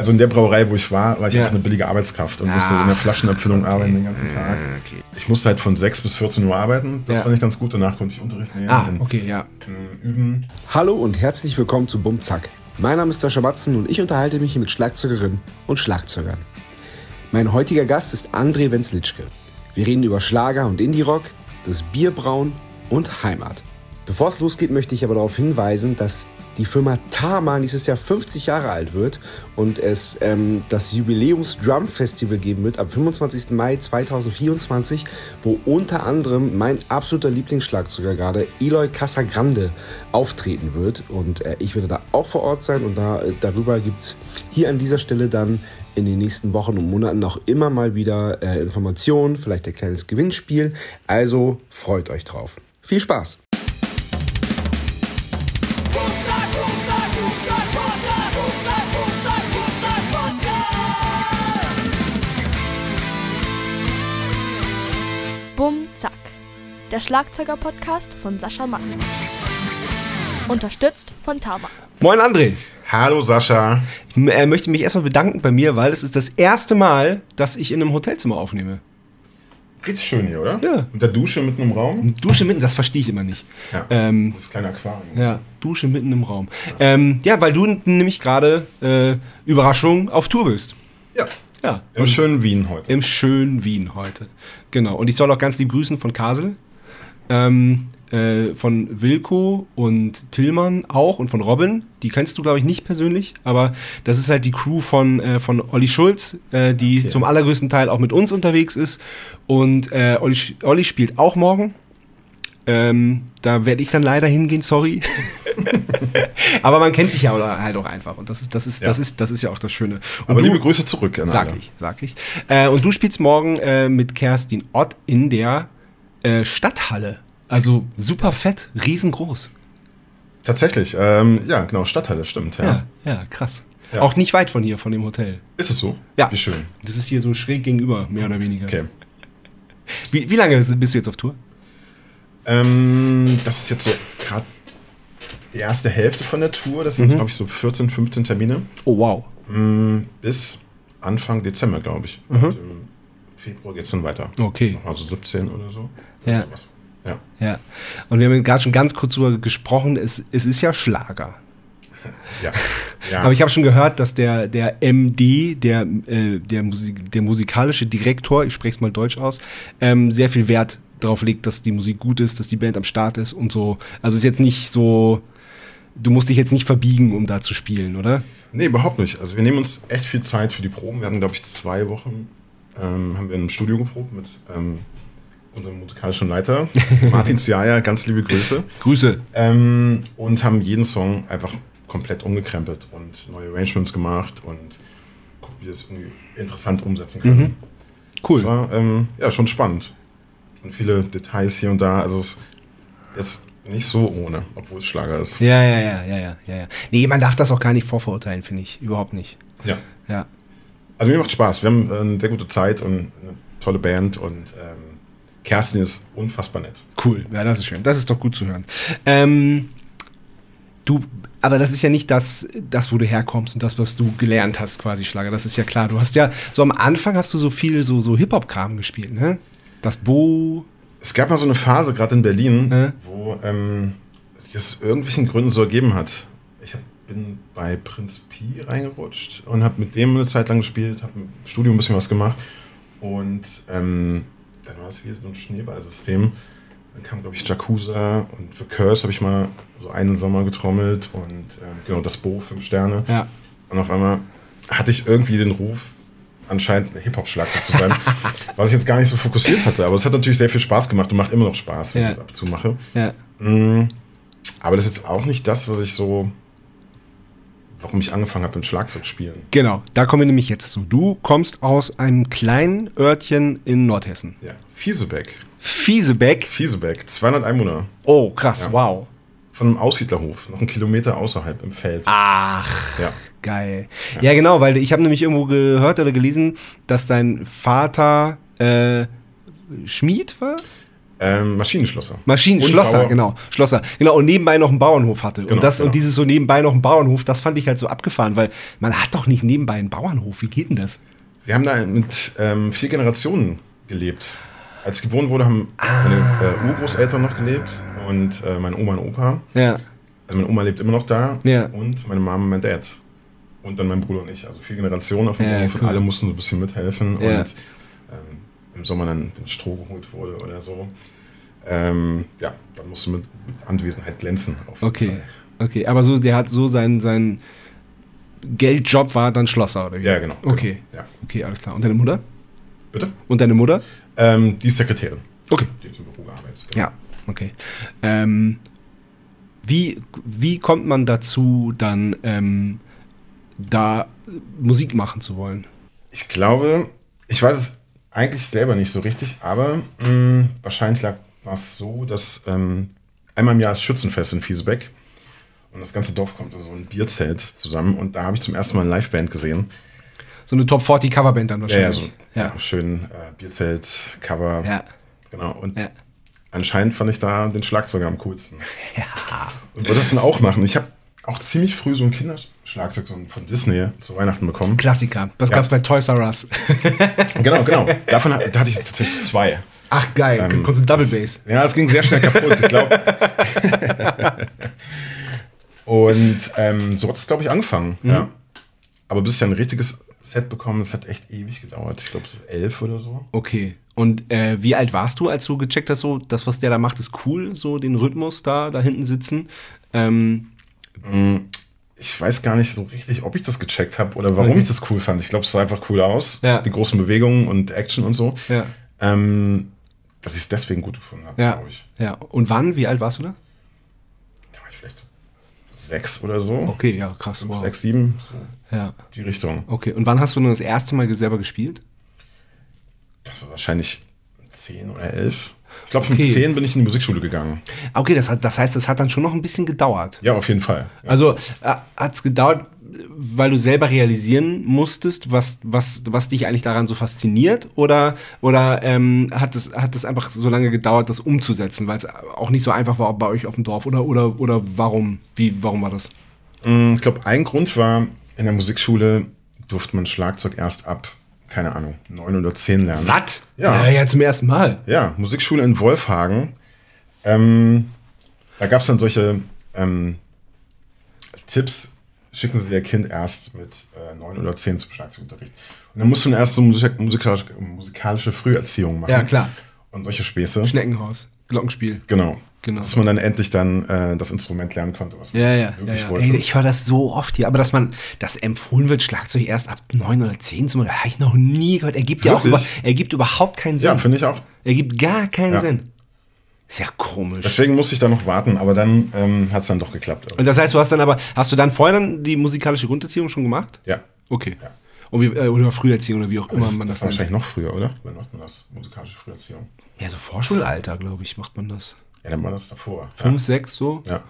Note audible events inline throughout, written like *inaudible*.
Also in der Brauerei, wo ich war, war ich Ja. einfach eine billige Arbeitskraft und musste Ah. in der Flaschenabfüllung arbeiten den ganzen Tag. okay. Ich musste halt von 6 bis 14 Uhr arbeiten. Das Ja. fand ich ganz gut. Danach konnte ich Unterricht nehmen. Ah, und, okay, ja. Üben. Hallo und herzlich willkommen zu Bumzack. Mein Name ist Sascha Matzen und ich unterhalte mich hier mit Schlagzeugerinnen und Schlagzeugern. Mein heutiger Gast ist André Wenzlitschke. Wir reden über Schlager und Indie-Rock, das Bierbrauen und Heimat. Bevor es losgeht, möchte ich aber darauf hinweisen, dass die Firma Tama nächstes Jahr 50 Jahre alt wird und es ähm, das Jubiläums Drum Festival geben wird am 25. Mai 2024, wo unter anderem mein absoluter Lieblingsschlagzeuger gerade Eloy Casagrande auftreten wird. Und äh, ich werde da auch vor Ort sein und da, äh, darüber gibt es hier an dieser Stelle dann in den nächsten Wochen und Monaten auch immer mal wieder äh, Informationen, vielleicht ein kleines Gewinnspiel. Also freut euch drauf. Viel Spaß! Der Schlagzeuger-Podcast von Sascha Matzen. Unterstützt von Tama. Moin André. Hallo Sascha. Ich äh, möchte mich erstmal bedanken bei mir, weil es ist das erste Mal, dass ich in einem Hotelzimmer aufnehme. Richtig schön hier, oder? Ja. Mit der Dusche mitten im Raum. Dusche mitten, das verstehe ich immer nicht. Ja. Ähm, Das kleine Aquarium. ja, Dusche mitten im Raum. Ähm, ja, weil du nämlich gerade, äh, Überraschung, auf Tour bist. Ja. Ja. Im Und- schönen Wien heute. Im schönen Wien heute. Genau. Und ich soll auch ganz lieb grüßen von Kasel. Ähm, äh, von Wilko und Tillmann auch und von Robin. Die kennst du, glaube ich, nicht persönlich, aber das ist halt die Crew von, äh, von Olli Schulz, äh, die Okay. zum allergrößten Teil auch mit uns unterwegs ist. Und äh, Olli, Olli spielt auch morgen. Ähm, da werde ich dann leider hingehen, sorry. *laughs* aber man kennt sich ja halt auch einfach. Und das ist, das ist, Ja. das ist, das ist ja auch das Schöne. Und Aber du- liebe Grüße zurück. Sag alle. ich, sag ich. Äh, und du spielst morgen äh, mit Kerstin Ott in der äh, Stadthalle. Also super fett, riesengroß. Tatsächlich. Ähm, ja, genau. Stadthalle, stimmt. Ja. Ja, ja, krass. Ja. Auch nicht weit von hier, von dem Hotel. Ist es so? Ja. Wie schön. Das ist hier so schräg gegenüber, mehr oder weniger. Okay. Wie, wie lange bist du jetzt auf Tour? Ähm, das ist jetzt so gerade die erste Hälfte von der Tour. Das sind, Mhm. glaube ich, so 14, 15 Termine. Oh, wow. Mm, Bis Anfang Dezember, glaube ich. Mhm. Und im Februar geht es dann weiter. Okay. Also 17 oder so. Ja. Sowas. Ja. Ja. Und wir haben gerade schon ganz kurz drüber gesprochen. Es, es ist ja Schlager. *laughs* Ja. ja. Aber ich habe schon gehört, dass der, der MD, der, äh, der, Musik, der musikalische Direktor, ich spreche es mal deutsch aus, ähm, sehr viel Wert darauf legt, dass die Musik gut ist, dass die Band am Start ist und so. Also es ist jetzt nicht so, du musst dich jetzt nicht verbiegen, um da zu spielen, oder? Nee, überhaupt nicht. Also wir nehmen uns echt viel Zeit für die Proben. Wir hatten, glaube ich, zwei Wochen, ähm, haben wir in einem Studio geprobt mit ähm, unserem musikalischen Leiter, *laughs* Martin Ziaya, ganz liebe Grüße. Grüße. Ähm, und haben jeden Song einfach komplett umgekrempelt und neue Arrangements gemacht und gucken, wie wir es irgendwie interessant umsetzen können. Mhm. Cool. Es war ähm, ja schon spannend. Und viele Details hier und da. Also es ist jetzt nicht so ohne, obwohl es Schlager ist. Ja, ja, ja, ja, ja, ja, ja. Nee, man darf das auch gar nicht vorverurteilen, finde ich. Überhaupt nicht. Ja. Ja. Also mir macht Spaß. Wir haben äh, eine sehr gute Zeit und eine tolle Band und ähm, Kerstin ist unfassbar nett. Cool, ja, das ist schön. Das ist doch gut zu hören. Ähm, du, aber das ist ja nicht das, das, wo du herkommst und das, was du gelernt hast, quasi Schlager. Das ist ja klar. Du hast ja, so am Anfang hast du so viel so, so Hip-Hop-Kram gespielt, ne? Das Bo. Es gab mal so eine Phase, gerade in Berlin, Äh? wo ähm, sich das aus irgendwelchen Gründen so ergeben hat. Ich hab, bin bei Prinz Pi reingerutscht und habe mit dem eine Zeit lang gespielt, habe im Studio ein bisschen was gemacht und ähm, dann war es wie so ein Schneeballsystem. Dann kam, glaube ich, Jakuza und für Curse habe ich mal so einen Sommer getrommelt und ähm, genau das Bo, fünf Sterne. Ja. Und auf einmal hatte ich irgendwie den Ruf, anscheinend ein Hip-Hop-Schlagzeug zu sein, *laughs* was ich jetzt gar nicht so fokussiert hatte. Aber es hat natürlich sehr viel Spaß gemacht und macht immer noch Spaß, wenn Ja. ich das ab und zu mache. Ja. Mm, Aber das ist jetzt auch nicht das, was ich so, warum ich angefangen habe mit Schlagzeug spielen. Genau, da kommen wir nämlich jetzt zu. Du kommst aus einem kleinen Örtchen in Nordhessen. Ja. Fiesebeck. Fiesebeck. Fiesebeck, 200 Einwohner. Oh, krass, Ja. wow. Von einem Aussiedlerhof, noch einen Kilometer außerhalb im Feld. Ach, Ja. geil. Ja, genau, weil ich habe nämlich irgendwo gehört oder gelesen, dass dein Vater äh, Schmied war? Ähm, Maschinenschlosser. Maschinenschlosser, genau. Schlosser. Genau, und nebenbei noch einen Bauernhof hatte. Genau, und das genau. und dieses so nebenbei noch einen Bauernhof, das fand ich halt so abgefahren, weil man hat doch nicht nebenbei einen Bauernhof. Wie geht denn das? Wir haben da mit ähm, vier Generationen gelebt. Als ich geboren wurde, haben meine äh, Urgroßeltern noch gelebt und äh, meine Oma und Opa. Ja. Also meine Oma lebt immer noch da Ja. und meine Mama und mein Dad. Und dann mein Bruder und ich. Also vier Generationen auf dem Ja, Hof cool. und alle mussten so ein bisschen mithelfen. Ja. Und im Sommer dann, Stroh geholt wurde oder so, ähm, ja, dann musste mit, mit Anwesenheit glänzen. Okay. Fall. Okay, aber so, der hat so sein, sein Geldjob war dann Schlosser, oder wie? Ja, genau. Okay. Genau, ja. Okay, alles klar. Und deine Mutter? Bitte? Und deine Mutter? Ähm, die ist Sekretärin. Okay. Die hat im Büro gearbeitet. Ja, okay. Ähm, wie, wie kommt man dazu, dann ähm, da Musik machen zu wollen? Ich glaube, ich weiß es eigentlich selber nicht so richtig, aber mh, wahrscheinlich lag war es so, dass ähm, einmal im Jahr ist Schützenfest in Fiesebeck und das ganze Dorf kommt in so ein Bierzelt zusammen und da habe ich zum ersten Mal eine Liveband gesehen. So eine Top 40 Coverband dann Ja, ja, wahrscheinlich. so ja. schön äh, Bierzelt, Cover. Ja. Genau. Und Ja. anscheinend fand ich da den Schlagzeuger am coolsten. *laughs* Ja. Und wollte das dann auch machen. Ich habe auch ziemlich früh so ein Kinderschlagzeug ein- von Disney zu Weihnachten bekommen. Klassiker. Das Ja. gab's bei Toys R Us. *laughs* Genau, genau. *laughs* Davon da hatte ich tatsächlich zwei. Ach geil, Ähm, konntest du Double Bass. Ja, es ging sehr schnell kaputt, ich glaube. *laughs* und ähm, so hat es, glaube ich, angefangen. Mhm. Ja. Aber bis ich ein richtiges Set bekommen, das hat echt ewig gedauert. Ich glaube, so elf oder so. Okay. Und äh, wie alt warst du, als du gecheckt hast, so das, was der da macht, ist cool, so den Rhythmus da, da hinten sitzen? Ähm, Ich weiß gar nicht so richtig, ob ich das gecheckt habe oder warum Okay. ich das cool fand. Ich glaube, es sah einfach cool aus. Ja. Die großen Bewegungen und Action und so. ja. Ähm, dass ich es deswegen gut gefunden habe, Ja. glaube ich. Ja. Und wann? Wie alt warst du da? Da war ich vielleicht so sechs oder so. Okay, ja, krass. Fünf, Wow. Sechs, sieben, so Ja. die Richtung. Okay. Und wann hast du dann das erste Mal selber gespielt? Das war wahrscheinlich zehn oder elf. Ich glaube, Okay. mit zehn bin ich in die Musikschule gegangen. Okay, das, hat, das heißt, das hat dann schon noch ein bisschen gedauert. Ja, auf jeden Fall. Ja. Also äh, hat es gedauert, weil du selber realisieren musstest, was, was, was dich eigentlich daran so fasziniert? Oder, oder ähm, hat es hat es einfach so lange gedauert, das umzusetzen, weil es auch nicht so einfach war bei euch auf dem Dorf? Oder, oder, oder warum? Wie, warum war das? Mm, Ich glaube, ein Grund war, in der Musikschule durfte man Schlagzeug erst ab, keine Ahnung, neun oder zehn lernen. Was? Ja. ja, ja, zum ersten Mal. Ja, Musikschule in Wolfhagen. Ähm, da gab es dann solche ähm, Tipps, schicken Sie Ihr Kind erst mit äh, neun oder zehn zum Schlagzeugunterricht. Und dann musst du dann erst so Musik musikalische, musikalische Früherziehung machen. Ja, klar. Und solche Späße. Schneckenhaus, Glockenspiel. Genau. Genau. Dass man dann endlich dann äh, das Instrument lernen konnte, was man Ja, ja, wirklich ja. wollte. Ey, ich höre das so oft hier, aber dass man, dass empfohlen wird, Schlagzeug erst ab neun oder zehn zu machen, habe ich noch nie gehört. Ergibt ja auch über, Wirklich? ergibt überhaupt keinen Sinn. ja, finde ich auch. ergibt gar keinen. Sinn. Ist ja komisch. Deswegen musste ich da noch warten, aber dann ähm, hat es dann doch geklappt. Und das heißt, du hast dann aber, hast du dann vorher dann die musikalische Grunderziehung schon gemacht? ja. Okay. Ja. Und wie, äh, oder Früherziehung oder wie auch immer Das, man das das, war wahrscheinlich noch früher, oder? Wann macht man das? Musikalische Früherziehung. Ja, so Vorschulalter, glaube ich, macht man das. Ja, dann war das davor. Fünf, sechs, so? Ja.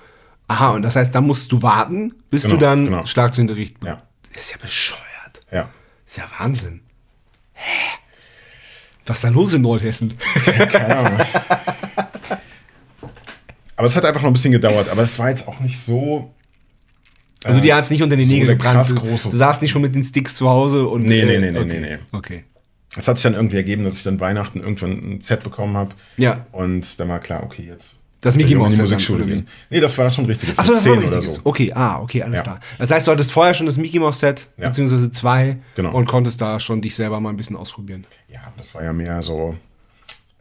Aha, und das heißt, dann musst du warten, bis Genau, du dann genau. Schlagzeugunterricht Ja. Das ist ja bescheuert. Ja. ja. Das ist ja Wahnsinn. Hä? Was ist da los in Nordhessen? *laughs* Keine Ahnung. Aber es hat einfach noch ein bisschen gedauert. Aber es war jetzt auch nicht so. Also äh, die hat es nicht unter die so Nägel gebrannt. krass Du, große- du saßt nicht schon mit den Sticks zu Hause und. Nee, nee, äh, nee, nee, okay. nee, nee. Okay. Es hat sich dann irgendwie ergeben, dass ich dann Weihnachten irgendwann ein Set bekommen habe. Ja. Und dann war klar, okay, jetzt. Das Mickey auch in Mouse die Musikschule gehen. Nee, das war schon ein richtiges. Achso, das war ein 10 oder richtiges. so. Okay, ah, okay, alles Ja. klar. Das heißt, du hattest vorher schon das Mickey Mouse Set, Ja. beziehungsweise zwei, Genau. und konntest da schon dich selber mal ein bisschen ausprobieren. Ja, das war ja mehr so.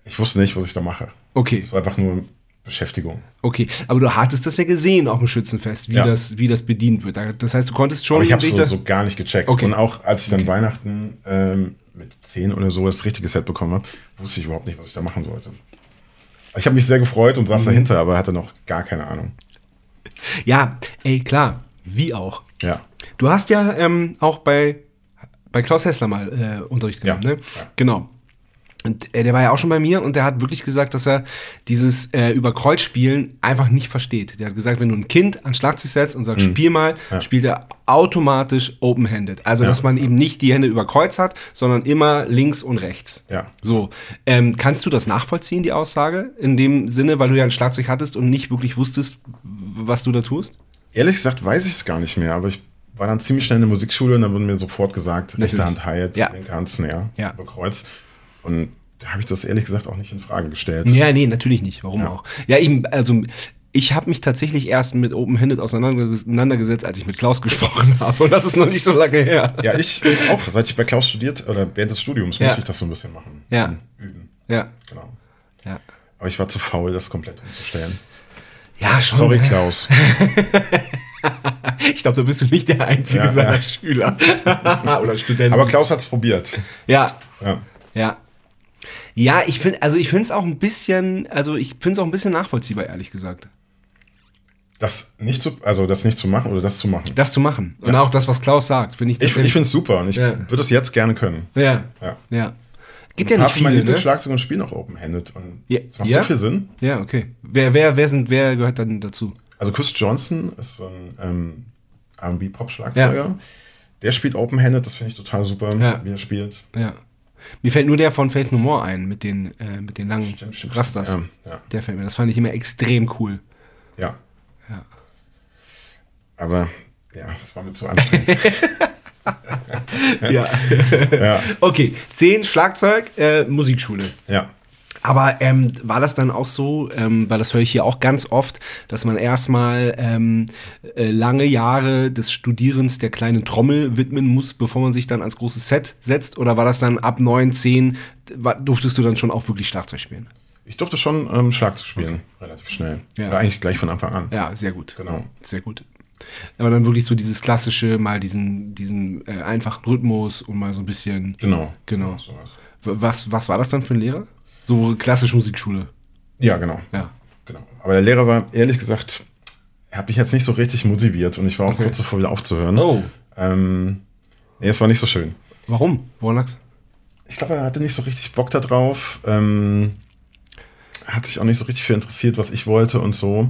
Ich wusste nicht, was ich da mache. Okay, Es war einfach nur Beschäftigung. okay. Aber du hattest das ja gesehen auf dem Schützenfest, wie, Ja. das, wie das bedient wird. Da- Das heißt, du konntest schon. Aber ich habe dich so, so gar nicht gecheckt. Okay. Und auch als ich dann Weihnachten ähm, mit 10 oder so das richtige Set bekommen habe, wusste ich überhaupt nicht, was ich da machen sollte. Ich habe mich sehr gefreut und saß Mhm. dahinter, aber hatte noch gar keine Ahnung. Ja, ey, klar. Wie auch. Ja. Du hast ja ähm, auch bei, bei Klaus Hessler mal äh, Unterricht genommen, Ja, ne? ja. Genau. Und äh, der war ja auch schon bei mir und der hat wirklich gesagt, dass er dieses äh, über Kreuz spielen einfach nicht versteht. Der hat gesagt, wenn du ein Kind ans Schlagzeug setzt und sagst, spiel mal, Ja. spielt er automatisch open-handed. Also, Ja. dass man eben nicht die Hände über Kreuz hat, sondern immer links und rechts. Ja. So, ähm, kannst du das nachvollziehen, die Aussage? In dem Sinne, weil du ja ein Schlagzeug hattest und nicht wirklich wusstest, was du da tust? Ehrlich gesagt weiß ich es gar nicht mehr, aber ich war dann ziemlich schnell in der Musikschule und dann wurde mir sofort gesagt, rechte Natürlich. Hand Hi-Hat, Ja. linke Hand Snare, Ja. über Kreuz. Und da habe ich das ehrlich gesagt auch nicht in Frage gestellt. Ja, nee, natürlich nicht. Warum Ja. auch? Ja, eben, also ich habe mich tatsächlich erst mit Open-Handed auseinandergesetzt, als ich mit Klaus gesprochen *laughs* habe. Und das ist noch nicht so lange her. Ja, ich auch. Seit ich bei Klaus studiert oder während des Studiums Ja. musste ich das so ein bisschen machen. Ja. Üben. Ja. Genau. Ja, Aber ich war zu faul, das komplett umzustellen. ja schon. Sorry, Klaus. *laughs* Ich glaube, da bist du nicht der einzige Ja, seiner ja. Schüler. *laughs* Oder Studenten. Aber Klaus hat es probiert. ja, Ja. ja. Ja, ich finde, also ich finde es auch ein bisschen, also ich finde es auch ein bisschen nachvollziehbar, ehrlich gesagt. Das nicht zu, also das nicht zu machen oder das zu machen. Das zu machen. Und auch das, was Klaus sagt, finde ich Ich, ich finde es super und ich Ja. würde es jetzt gerne können. Ja, Ja. ja. Gibt ja nicht viele, ne? Lieblingsschlagzeuger spielen auch Open-Handed und Ja. es macht Ja? so viel Sinn. Ja, okay. Wer, wer, wer, sind, wer gehört dann dazu? Also Chris Johnson ist so ein ähm, R&B-Pop-Schlagzeuger. Der spielt Open-Handed, das finde ich total super, Ja. wie er spielt. Ja. Mir fällt nur der von Faith No More ein, mit den, äh, mit den langen Stimmt, stimmt, Rastas. stimmt. Ja, ja. Der fällt mir. Das fand ich immer extrem cool. Ja. Ja. Aber ja, das war mir zu anstrengend. *laughs* Ja. *laughs* ja, okay, 10 Schlagzeug, äh, Musikschule. ja. Aber ähm, war das dann auch so, ähm, weil das höre ich hier auch ganz oft, dass man erstmal ähm, äh, lange Jahre des Studierens der kleinen Trommel widmen muss, bevor man sich dann ans große Set setzt? Oder war das dann ab 9, 10, war, durftest du dann schon auch wirklich Schlagzeug spielen? Ich durfte schon ähm, Schlagzeug spielen, relativ schnell. Ja. Oder eigentlich gleich von Anfang an. Ja, sehr gut. Genau. Sehr gut. Aber dann wirklich so dieses klassische, mal diesen, diesen äh, einfachen Rhythmus und mal so ein bisschen. Genau. Genau. Was, was war das dann für ein Lehrer? So klassische Musikschule. Ja, genau. Ja. genau. Aber der Lehrer war, ehrlich gesagt, er hat mich jetzt nicht so richtig motiviert und ich war auch Okay. kurz davor, wieder aufzuhören. Oh. Ähm, nee, es war nicht so schön. Warum? Woran lag's? Ich glaube, er hatte nicht so richtig Bock da drauf. Ähm, hat sich auch nicht so richtig für interessiert, was ich wollte und so.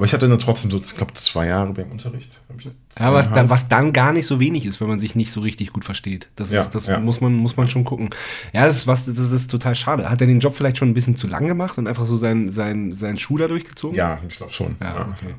Aber ich hatte dann trotzdem so, ich glaube, zwei Jahre beim Unterricht. Ja, was, dann, was dann gar nicht so wenig ist, wenn man sich nicht so richtig gut versteht. Das, Ja, ist, das ja. muss, man, muss man schon gucken. Ja, das ist, was, das ist total schade. Hat er den Job vielleicht schon ein bisschen zu lang gemacht und einfach so seinen sein, sein Schuh da durchgezogen? Ja, ich glaube schon. Ja, okay.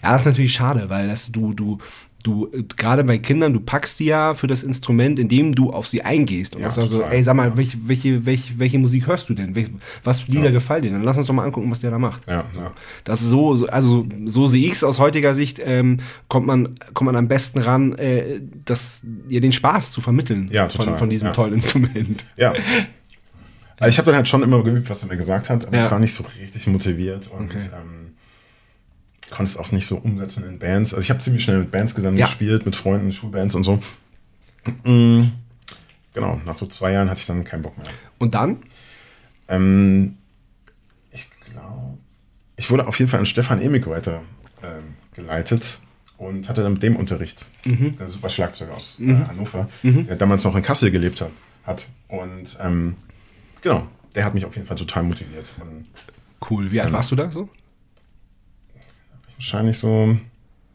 Ja, das ist natürlich schade, weil das du, du, du, gerade bei Kindern, du packst die ja für das Instrument, indem du auf sie eingehst. Und Ja, sagst total. ey, sag mal, welche, welche, welche, welche Musik hörst du denn? Welche, was für Lieder Ja. gefallen dir? Dann lass uns doch mal angucken, was der da macht. Ja, ja. Das ist so, so- also so sehe ich es aus heutiger Sicht, ähm, kommt, man, kommt man am besten ran, äh, das, ja, den Spaß zu vermitteln Ja, von, total, von diesem ja. tollen Instrument. Ja. *laughs* Also ich habe dann halt schon immer geübt, was er mir gesagt hat, aber ich war nicht so richtig motiviert und Okay. ähm, konnte es auch nicht so umsetzen in Bands. Also ich habe ziemlich schnell mit Bands zusammen Ja. gespielt, mit Freunden, Schulbands und so. Mm, Genau, nach so zwei Jahren hatte ich dann keinen Bock mehr. Und dann? Ähm, ich glaube, ich wurde auf jeden Fall an Stefan Emig weiter ähm, geleitet und hatte dann mit dem Unterricht. Mhm. Der super Schlagzeuger aus äh, Hannover, der damals noch in Kassel gelebt hat. hat. Und ähm, genau, der hat mich auf jeden Fall total motiviert. Und Cool. Wie alt warst du da so? Wahrscheinlich so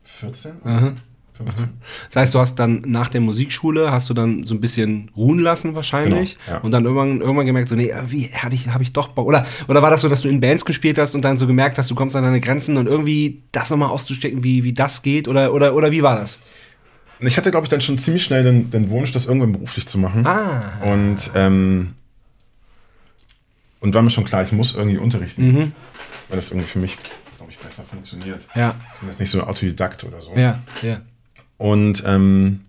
14, Aha. 15. Das heißt, du hast dann nach der Musikschule, hast du dann so ein bisschen ruhen lassen wahrscheinlich Genau, ja. und dann irgendwann, irgendwann gemerkt, so, nee, irgendwie habe ich, hab ich doch Bock. Oder, oder war das so, dass du in Bands gespielt hast und dann so gemerkt hast, du kommst an deine Grenzen und irgendwie das nochmal auszustecken, wie, wie das geht? Oder, oder, oder wie war das? Ich hatte, glaube ich, dann schon ziemlich schnell den, den Wunsch, das irgendwann beruflich zu machen. Ah. Und, ähm, und war mir schon klar, ich muss irgendwie unterrichten, Mhm. weil das irgendwie für mich, besser funktioniert. Ja. Jetzt nicht so Autodidakt oder so. Ja, ja. Und ähm,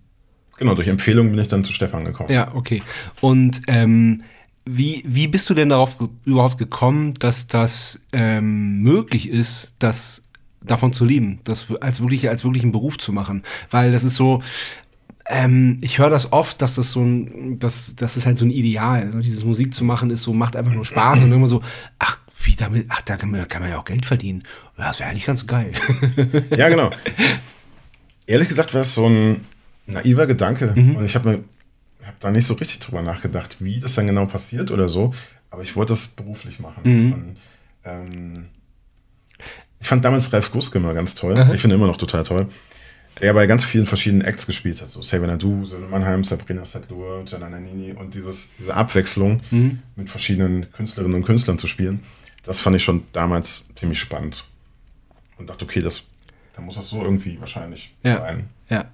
genau, durch Empfehlung bin ich dann zu Stefan gekommen. Ja, okay. Und ähm, wie, wie bist du denn darauf überhaupt gekommen, dass das ähm, möglich ist, das davon zu leben, das als wirklich als wirklich einen Beruf zu machen? Weil das ist so, ähm, ich höre das oft, dass das so ein, das, das ist halt so ein Ideal. Also dieses Musik zu machen ist so, macht einfach nur Spaß und immer so, ach, wie damit, ach, da kann man, kann man ja auch Geld verdienen. Das wäre eigentlich ganz geil. *laughs* Ja, genau. Ehrlich gesagt war es so ein naiver Gedanke. Mhm. Und ich habe mir habe da nicht so richtig drüber nachgedacht, wie das dann genau passiert oder so. Aber ich wollte das beruflich machen. Mhm. Und, ähm, ich fand damals Ralf Guske immer ganz toll. Aha. Ich finde immer noch total toll. Der bei ganz vielen verschiedenen Acts gespielt hat. So Xavier Nadu, Mannheim, Sabrina Sattler, Gianna Nannini. Und dieses, diese Abwechslung Mhm. mit verschiedenen Künstlerinnen und Künstlern zu spielen, das fand ich schon damals ziemlich spannend. Und dachte, okay, das, da muss das so irgendwie wahrscheinlich Ja. sein. Ja.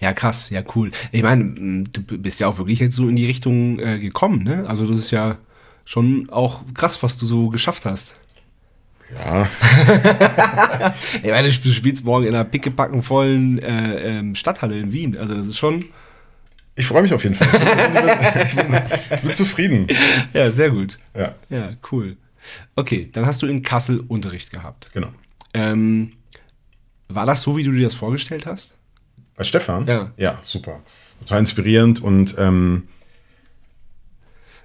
Ja, krass, ja, cool. Ich meine, du bist ja auch wirklich jetzt so in die Richtung äh, gekommen, ne? Also das ist ja schon auch krass, was du so geschafft hast. Ja, *laughs* Ich meine, du spielst morgen in einer pickepacken vollen äh, ähm, Stadthalle in Wien. Also das ist schon. ich freue mich auf jeden Fall. Ich bin, ich bin zufrieden. *laughs* Ja, sehr gut. Ja, Ja, cool. Okay, dann hast du in Kassel Unterricht gehabt. genau. Ähm, war das so, wie du dir das vorgestellt hast? Bei Stefan? Ja. Ja, super. Total inspirierend und ähm,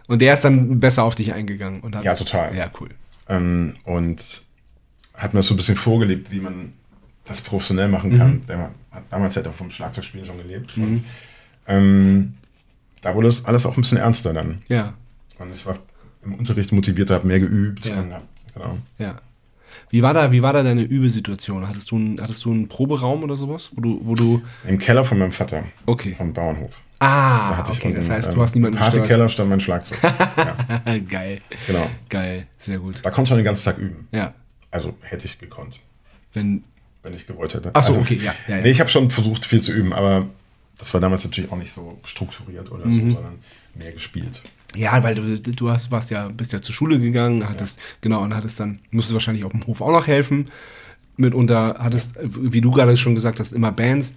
Und der ist dann besser auf dich eingegangen. Und hat Ja, total. Ja, cool. ähm, und hat mir das so ein bisschen vorgelebt, wie man das professionell machen kann. Der hat damals halt auch vom Schlagzeugspielen schon gelebt. Und ähm, da wurde es alles auch ein bisschen ernster dann. Ja, Und ich war im Unterricht motivierter, habe mehr geübt. Ja. Und genau. ja. Wie war da, wie war da deine Übesituation? Hattest du, einen, hattest du einen Proberaum oder sowas? Wo du, wo du. Im Keller von meinem Vater, Okay. vom Bauernhof. Ah, Da hatte ich okay, das unten, heißt, ähm, du hast niemanden Im Partykeller stand mein Schlagzeug. *laughs* ja, gestört. Geil. genau. Geil, sehr gut. Da konnte man den ganzen Tag üben. Ja. Also hätte ich gekonnt, Wenn. wenn ich gewollt hätte. Ach so, also, okay, ja, ja, ja. Nee, ich habe schon versucht, viel zu üben, aber das war damals natürlich auch nicht so strukturiert oder Mhm. so, sondern mehr gespielt. Ja, weil du, du hast, warst ja, bist ja zur Schule gegangen, hattest, genau, und hattest dann, musstest wahrscheinlich auf dem Hof auch noch helfen. Mitunter hattest, äh, wie du gerade schon gesagt hast, immer Bands,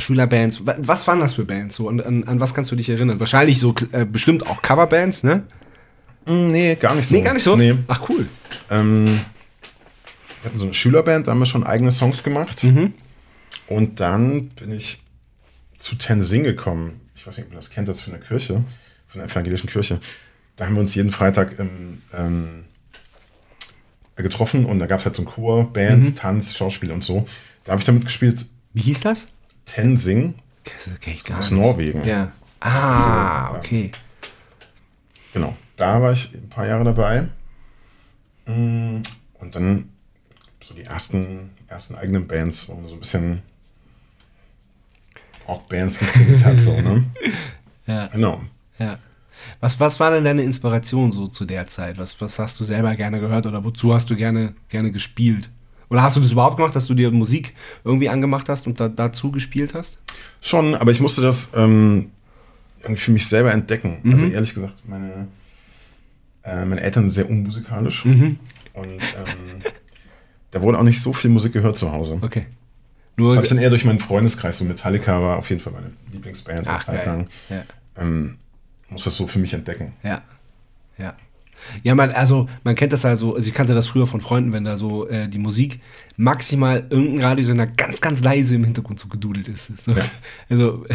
Schülerbands. Wa- Was waren das für Bands? So, an, an, an was kannst du dich erinnern? Wahrscheinlich so äh, bestimmt auch Coverbands, ne? Mm, Nee, gar nicht so. Nee, gar nicht so. Nee. Ach cool. Ähm, wir hatten so eine Schülerband, da haben wir schon eigene Songs gemacht. Mhm. Und dann bin ich zu Tenzing gekommen. Ich weiß nicht, ob ihr das kennt, das für eine Kirche, für eine evangelischen Kirche. Da haben wir uns jeden Freitag im, ähm, getroffen und da gab es halt so einen Chor, Band, Mhm. Tanz, Schauspiel und so. Da habe ich damit gespielt. Wie hieß das? Tenzing Das kenn ich gar aus nicht. Norwegen. Ja. Ah, so, ja. okay. Genau, da war ich ein paar Jahre dabei. Mm, Und dann so die ersten, ersten eigenen Bands, wo man so ein bisschen Rockbands *laughs* gekriegt hat. So, ne? Ja. Genau. Ja. Was, was war denn deine Inspiration so zu der Zeit? Was, was hast du selber gerne gehört oder wozu hast du gerne, gerne gespielt? Oder hast du das überhaupt gemacht, dass du dir Musik irgendwie angemacht hast und da, dazu gespielt hast? Schon, aber ich musste das ähm, irgendwie für mich selber entdecken. Also Mhm. ehrlich gesagt, meine, äh, meine Eltern sind sehr unmusikalisch. Mhm. Und ähm, *laughs* da wurde auch nicht so viel Musik gehört zu Hause. Okay. Das Nur habe ich dann eher durch meinen Freundeskreis. So Metallica war auf jeden Fall meine Lieblingsband eine Zeit lang. Ja. Ähm, muss das so für mich entdecken. Ja. Ja. Ja, man, also man kennt das also, also ich kannte das früher von Freunden, wenn da so äh, die Musik maximal irgendein Radiosender ganz, ganz leise im Hintergrund so gedudelt ist. So, Ja. *laughs* Also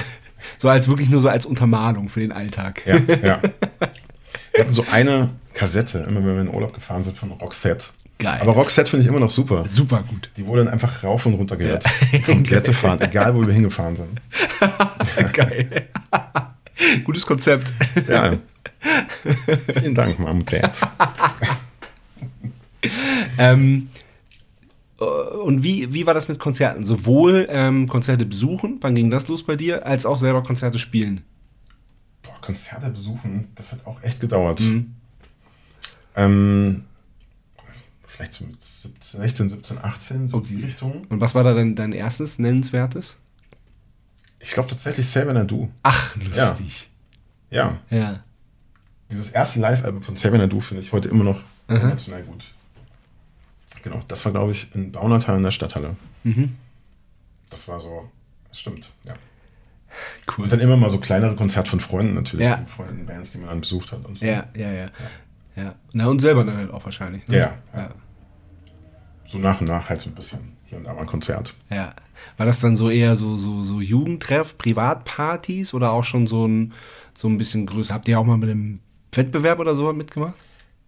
so als wirklich nur so als Untermalung für den Alltag. Ja, ja. *laughs* Wir hatten so eine Kassette, immer wenn wir in den Urlaub gefahren sind, von Roxette. Geil. Aber Roxette finde ich immer noch super. Super gut. Die wurde dann einfach rauf und runter gehört. *laughs* Komplette Fahrt, egal wo wir hingefahren sind. Geil. *laughs* Gutes Konzept. Ja. Vielen Dank, Mom und Dad. Ähm, äh, und wie, wie war das mit Konzerten? Sowohl ähm, Konzerte besuchen, wann ging das los bei dir, als auch selber Konzerte spielen? Boah, Konzerte besuchen, das hat auch echt gedauert. Mhm. Ähm, vielleicht so mit 17, 16, 17, 18, so die Richtung. Und was war da dein, dein erstes nennenswertes? Ich glaube tatsächlich Saber Nadu. Ach, lustig. Ja, Ja. dieses erste Live-Album von Saber Nadu finde ich heute immer noch sensationell gut. Genau, das war, glaube ich, in Baunatal in der Stadthalle. Mhm. Das war so, das stimmt, ja. Cool. Und dann immer mal so kleinere Konzerte von Freunden natürlich, Ja. Freunden, Bands, die man dann besucht hat und so. Ja, ja, ja. Ja. Na, und selber dann halt auch wahrscheinlich. Ne? Ja, ja. ja. So nach und nach halt so ein bisschen hier und da mal ein Konzert. Ja. War das dann so eher so, so, so Jugendtreff, Privatpartys oder auch schon so ein, so ein bisschen größer? Habt ihr auch mal mit einem Wettbewerb oder so mitgemacht?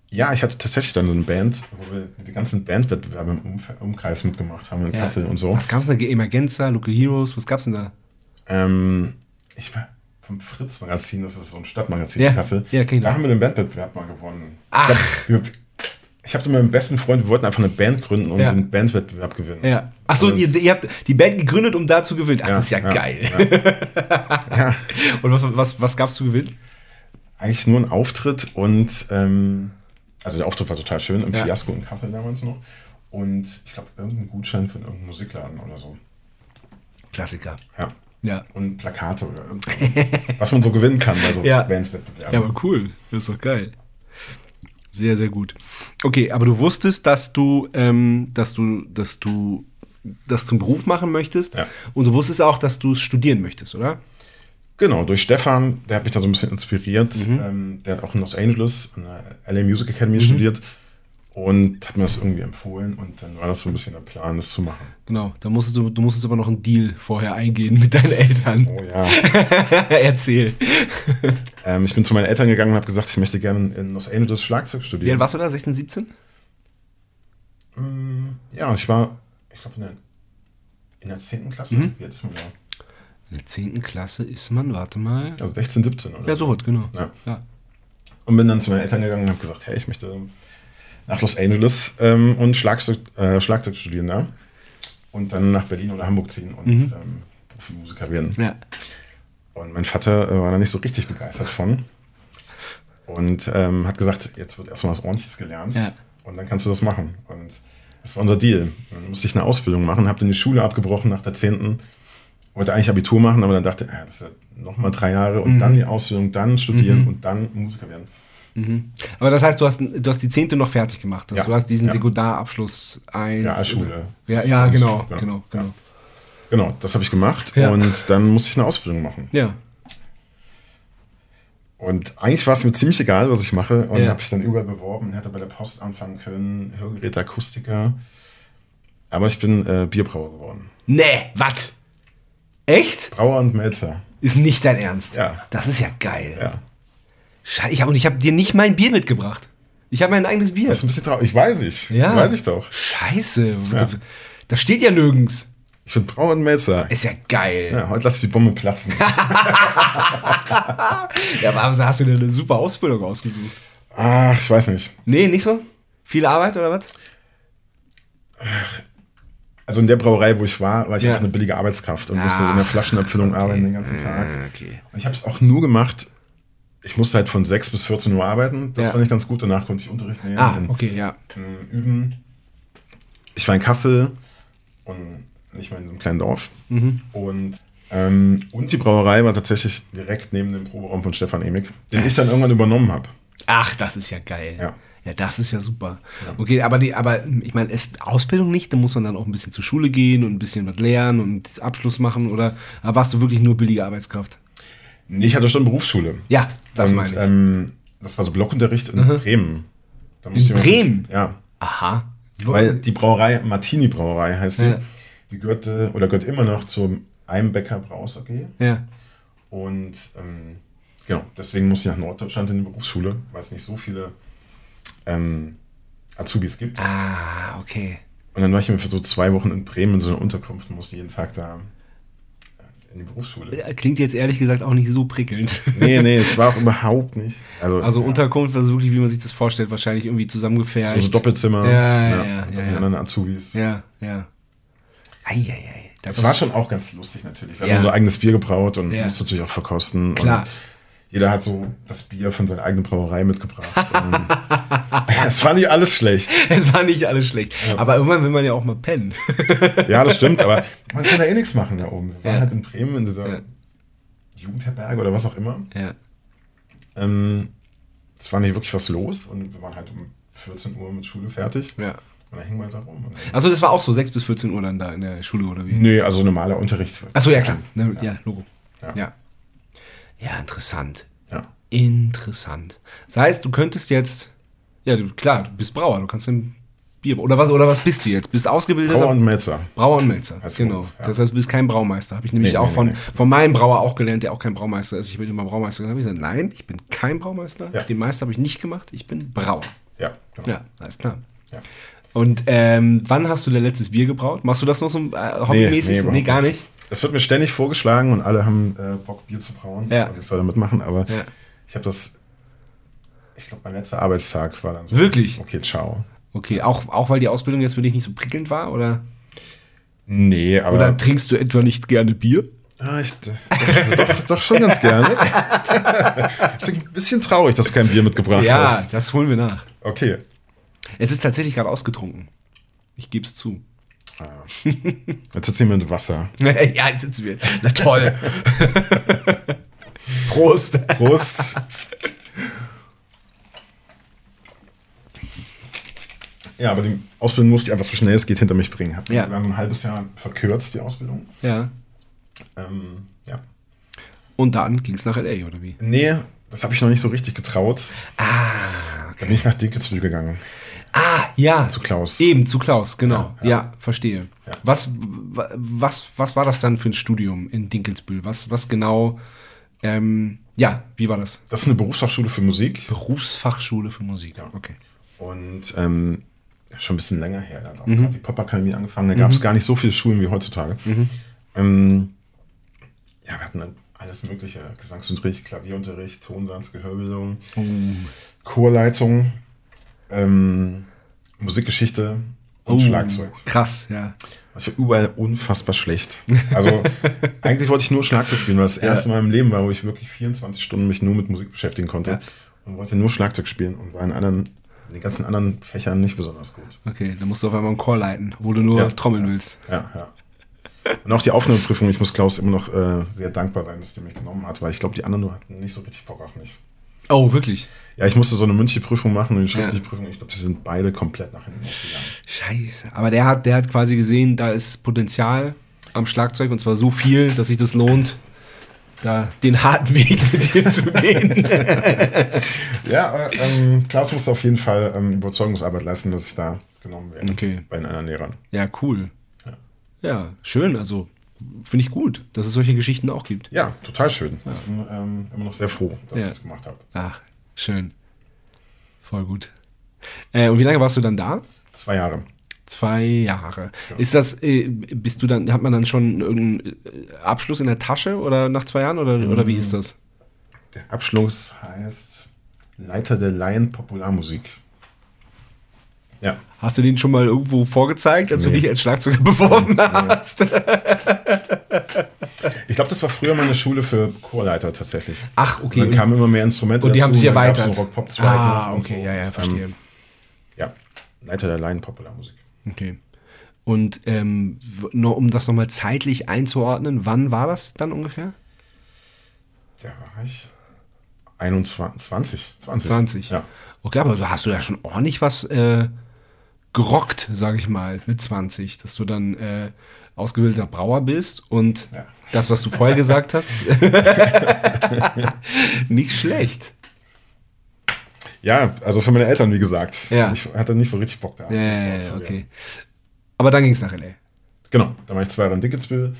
Ja, ich hatte tatsächlich dann so eine Band, wo wir die ganzen Bandwettbewerbe im Umf- Umkreis mitgemacht haben in Kassel und so. Was gab's denn da? Emergenza, Local Heroes, was gab's denn da? Ähm, ich we- vom Fritz-Magazin, das ist so ein Stadtmagazin Ja, in Kassel. ja, da haben wir den Bandwettbewerb mal gewonnen. Ach. Ich, glaub, wir, ich habe mit meinem besten Freund, wir wollten einfach eine Band gründen und Ja. den Bandwettbewerb gewinnen. Ja. Achso, Und- ihr, ihr habt die Band gegründet, um da zu gewinnen. Ach, Ja, das ist ja, ja, geil. *laughs* Ja. Und was, was, was gab's zu gewinnen? Eigentlich nur ein Auftritt und ähm, also der Auftritt war total schön im. Fiasko in Kassel damals noch. Und ich glaube, irgendein Gutschein von irgendeinem Musikladen oder so. Klassiker. Ja. Ja. Und Plakate oder irgendwas. was man so gewinnen kann bei so Ja. Bandwettbewerben. Ja, aber cool. Das ist doch geil. Sehr, sehr gut. Okay, aber du wusstest, dass du, ähm, dass du, dass du das zum Beruf machen möchtest. Ja. Und du wusstest auch, dass du es studieren möchtest, oder? Genau, durch Stefan, der hat mich da so ein bisschen inspiriert. Mhm. Ähm, der hat auch in Los Angeles an der LA Music Academy studiert und hat mir das irgendwie empfohlen und dann war das so ein bisschen der Plan, das zu machen. Genau. Da musstest du, du musstest aber noch einen Deal vorher eingehen mit deinen Eltern. Oh ja. *laughs* Erzähl. ähm, ich bin zu meinen Eltern gegangen und habe gesagt, ich möchte gerne in Los Angeles Schlagzeug Wie alt studieren. warst du da? 16, 17? Mm, Ja, ich war, ich glaube, in der, in der 10. Klasse. Mhm. Wie alt ist man da? In der 10. Klasse ist man, warte mal. Also 16, 17 oder Ja, so was, genau. Ja. Ja. Und bin dann zu meinen Eltern gegangen und habe gesagt, hey, ich möchte nach Los Angeles ähm, und Schlagzeug, äh, Schlagzeug studieren da. Und dann nach Berlin oder Hamburg ziehen und Mhm. ähm, Profimusiker werden. ja. Und mein Vater äh, war da nicht so richtig begeistert von. Und ähm, hat gesagt, jetzt wird erstmal was ordentliches gelernt Ja. und dann kannst du das machen. Und das war unser Deal. Dann musste ich eine Ausbildung machen, habe dann die Schule abgebrochen nach der 10. Wollte eigentlich Abitur machen, aber dann dachte ich, äh, das ist ja nochmal drei Jahre und Mhm. dann die Ausbildung, dann studieren und dann Musiker werden. Aber das heißt, du hast, du hast die 10. noch fertig gemacht. Also Ja. Du hast diesen Ja. Sekundarabschluss 1. Ja, Schule. Ja, ja genau, Ja. genau, genau. Genau, das habe ich gemacht und dann musste ich eine Ausbildung machen. Ja. Und eigentlich war es mir ziemlich egal, was ich mache und Ja. habe ich dann überall beworben, hätte bei der Post anfangen können, Hörgeräte, Akustiker. Aber ich bin äh, Bierbrauer geworden. Nee, was? Echt? Brauer und Melzer. Ist nicht dein Ernst. Ja. Das ist ja geil. Ja. Scheiße, ich habe und ich habe dir nicht mein Bier mitgebracht. Ich habe mein eigenes Bier. Das ist ein bisschen traurig. Ich weiß ich. Ja. Weiß ich doch. Scheiße. Ja. Das steht ja nirgends. Ich bin Brauer und Melzer. Ist ja geil. Ja, heute lass die Bombe platzen. *laughs* Ja, aber also hast du dir eine super Ausbildung ausgesucht. Ach, ich weiß nicht. Nee, nicht so? Viel Arbeit oder was? Also in der Brauerei, wo ich war, war ich Ja. einfach eine billige Arbeitskraft und Ah, musste in der Flaschenabfüllung arbeiten den ganzen Tag. Okay. Und ich habe es auch nur gemacht, ich musste halt von 6 bis 14 Uhr arbeiten. Das Ja. fand ich ganz gut. Danach konnte ich Unterricht nehmen Ah, okay, ja. äh, üben. Ich war in Kassel und nicht mal in so einem kleinen Dorf. Mhm. Und, ähm, und die Brauerei war tatsächlich direkt neben dem Proberaum von Stefan Emig, den ich dann irgendwann übernommen habe. Ach, das ist ja geil. Ja. Ja, das ist ja super. Okay, aber die, aber ich meine, Ausbildung nicht, da muss man dann auch ein bisschen zur Schule gehen und ein bisschen was lernen und Abschluss machen oder warst du wirklich nur billige Arbeitskraft? Nee, ich hatte schon Berufsschule. Ja, das und, meine ich. Ähm, das war so Blockunterricht in Mhm. Bremen. In Bremen? Ja. Aha. Weil die Brauerei, Martini Brauerei heißt die, Ja. die gehörte oder gehört immer noch zum Eimbecker Braus AG. ja. Und ähm, genau, deswegen musste ich nach Norddeutschland in die Berufsschule, weil es nicht so viele ähm, Azubis gibt. Ah, okay. Und dann war ich mir für so zwei Wochen in Bremen in so einer Unterkunft und musste jeden Tag da in die Berufsschule. Klingt jetzt ehrlich gesagt auch nicht so prickelnd. *laughs* Nee, nee, es war auch überhaupt nicht. Also, Also ja, Unterkunft, also wirklich, wie man sich das vorstellt, wahrscheinlich irgendwie zusammengefärscht. also Doppelzimmer. Ja, ja, ja, ja, ja. anderen Azubis. Ja, ja. Eieiei. Das war schon auch ganz lustig natürlich. Wir Ja. haben unser eigenes Bier gebraut und Ja. musste natürlich auch verkosten. Klar. Und jeder hat so das Bier von seiner eigenen Brauerei mitgebracht. Und *laughs* es war nicht alles schlecht. Es war nicht alles schlecht. Aber irgendwann will man ja auch mal pennen. *laughs* Ja, das stimmt, aber man kann da eh nichts machen da oben. Wir waren Ja. halt in Bremen in dieser Ja. Jugendherberge oder was auch immer. ja. Ähm, es war nicht wirklich was los und wir waren halt um 14 Uhr mit Schule fertig. ja. Und dann hingen wir da rum. Also das war auch so 6 bis 14 Uhr dann da in der Schule oder wie? Nee, also normaler Unterricht. Achso, ja klar. Ja. Logo. Ja. Ja. Interessant. Ja. Interessant. Das heißt, du könntest jetzt, ja, du, klar, du bist Brauer, du kannst ein Bier, oder was, oder was bist du jetzt? Bist ausgebildeter Brauer und Melzer. Brauer und Melzer, Als genau. Beruf, ja. Das heißt, du bist kein Braumeister. Habe ich nämlich Nee, auch nee, von, nee, nee. von meinem Brauer auch gelernt, der auch kein Braumeister ist. Ich bin immer Braumeister. Dann habe ich gesagt, nein, ich bin kein Braumeister. Ja. Den Meister habe ich nicht gemacht, ich bin Brauer. Ja, genau. Ja, alles klar. Ja. Und ähm, wann hast du dein letztes Bier gebraut? Machst du das noch so äh, hobbymäßig? überhaupt Nee, gar nicht. Es wird mir ständig vorgeschlagen und alle haben äh, Bock, Bier zu brauen. Ja. Und ich soll da mitmachen, aber Ja. ich habe das. Ich glaube, mein letzter Arbeitstag war dann so. Wirklich? Okay, ciao. Okay, auch, auch weil die Ausbildung jetzt für dich nicht so prickelnd war? Oder, Nee, aber. oder trinkst du etwa nicht gerne Bier? Ah, ich, doch, doch, doch schon ganz gerne. *laughs* ist ein bisschen traurig, dass du kein Bier mitgebracht hast. das holen wir nach. Okay. Es ist tatsächlich gerade ausgetrunken. Ich gebe es zu. Jetzt sitzen wir mit Wasser. *laughs* ja, jetzt sitzen wir. Na toll. *laughs* Prost. Prost. Ja, aber die Ausbildung musste ich einfach so schnell es geht hinter mich bringen. Hab Ja. Wir haben ein halbes Jahr verkürzt, die Ausbildung. Ja. Ähm, ja. Und dann ging es nach L.A., oder wie? Nee, das habe ich noch nicht so richtig getraut. Ah, Da bin ich nach Dinkelsbühl gegangen. Ah ja. Zu Klaus. Eben, zu Klaus, genau. Ja, Ja, ja. verstehe. Ja. Was, wa- was, was war das dann für ein Studium in Dinkelsbühl? Was, was genau, ähm, ja, wie war das? Das ist eine Berufsfachschule für Musik. Berufsfachschule für Musik. Okay. Und ähm, schon ein bisschen länger her. Da hat Mhm. die Popakademie angefangen. Da gab es gar nicht so viele Schulen wie heutzutage. Ähm, ja, wir hatten dann alles mögliche. Gesangsunterricht, Klavierunterricht, Tonsatz, Gehörbildung, Oh. Chorleitung, ähm, Musikgeschichte und Schlagzeug. Oh, Krass, ja. Ich war überall unfassbar schlecht. Also *laughs* eigentlich wollte ich nur Schlagzeug spielen, weil das erste Mal im Leben war, wo ich wirklich 24 Stunden mich nur mit Musik beschäftigen konnte. Ja. Und wollte nur Schlagzeug spielen und war in anderen, in den ganzen anderen Fächern nicht besonders gut. Okay, dann musst du auf einmal einen Chor leiten, wo du nur Ja. trommeln willst. Ja, ja. Und auch die Aufnahmeprüfung, ich muss Klaus immer noch äh, sehr dankbar sein, dass der mich genommen hat, weil ich glaube, die anderen nur hatten nicht so richtig Bock auf mich. Oh, wirklich? Ja, ich musste so eine mündliche Prüfung machen und die schriftliche Ja. Prüfung, ich glaube, sie sind beide komplett nach hinten ausgegangen. Scheiße. Aber der hat, der hat quasi gesehen, da ist Potenzial am Schlagzeug und zwar so viel, dass sich das lohnt, da den harten Weg mit dir zu gehen. *laughs* Ja, äh, ähm, Klaus musste auf jeden Fall ähm, Überzeugungsarbeit leisten, dass ich da genommen werde. Okay. Bei den anderen Lehrern. ja, cool. Ja. Ja, schön. Also finde ich gut, dass es solche Geschichten auch gibt. Ja, total schön. Ich bin ähm, immer noch sehr froh, dass Ja. ich das gemacht habe. Ach, schön. Voll gut. Äh, und wie lange warst du dann da? Zwei Jahre. Zwei Jahre. Ist das, äh, bist du dann, hat man dann schon irgendeinen äh, Abschluss in der Tasche oder nach zwei Jahren oder, oder wie ist das? Der Abschluss heißt Leiter der Laien Popularmusik. Ja. Hast du den schon mal irgendwo vorgezeigt, als du Nee. dich als Schlagzeuger *laughs* beworben hast? *laughs* Ich glaube, das war früher meine Schule für Chorleiter tatsächlich. Ach, okay. Und dann kamen immer mehr Instrumente Und die haben sich erweitert. so Rock-Pop-Zweig Ah, okay, so. ja, ja, Und, verstehe. Ähm, ja, Leiter der Laien Popularmusik. Okay. Und ähm, nur um das nochmal zeitlich einzuordnen, wann war das dann ungefähr? Da war ich 21, 20. 20. 20. Ja. Okay, aber da hast du ja schon ordentlich was äh, gerockt, sage ich mal, mit 20, dass du dann äh, ausgebildeter Brauer bist und Ja. das, was du vorher *laughs* gesagt hast, *laughs* nicht schlecht. ja, also für meine Eltern, wie gesagt. Ja. Ich hatte nicht so richtig Bock da. Ja, okay. Aber dann ging es nach L.A. Genau, da war ich zwei Jahre in Dickensville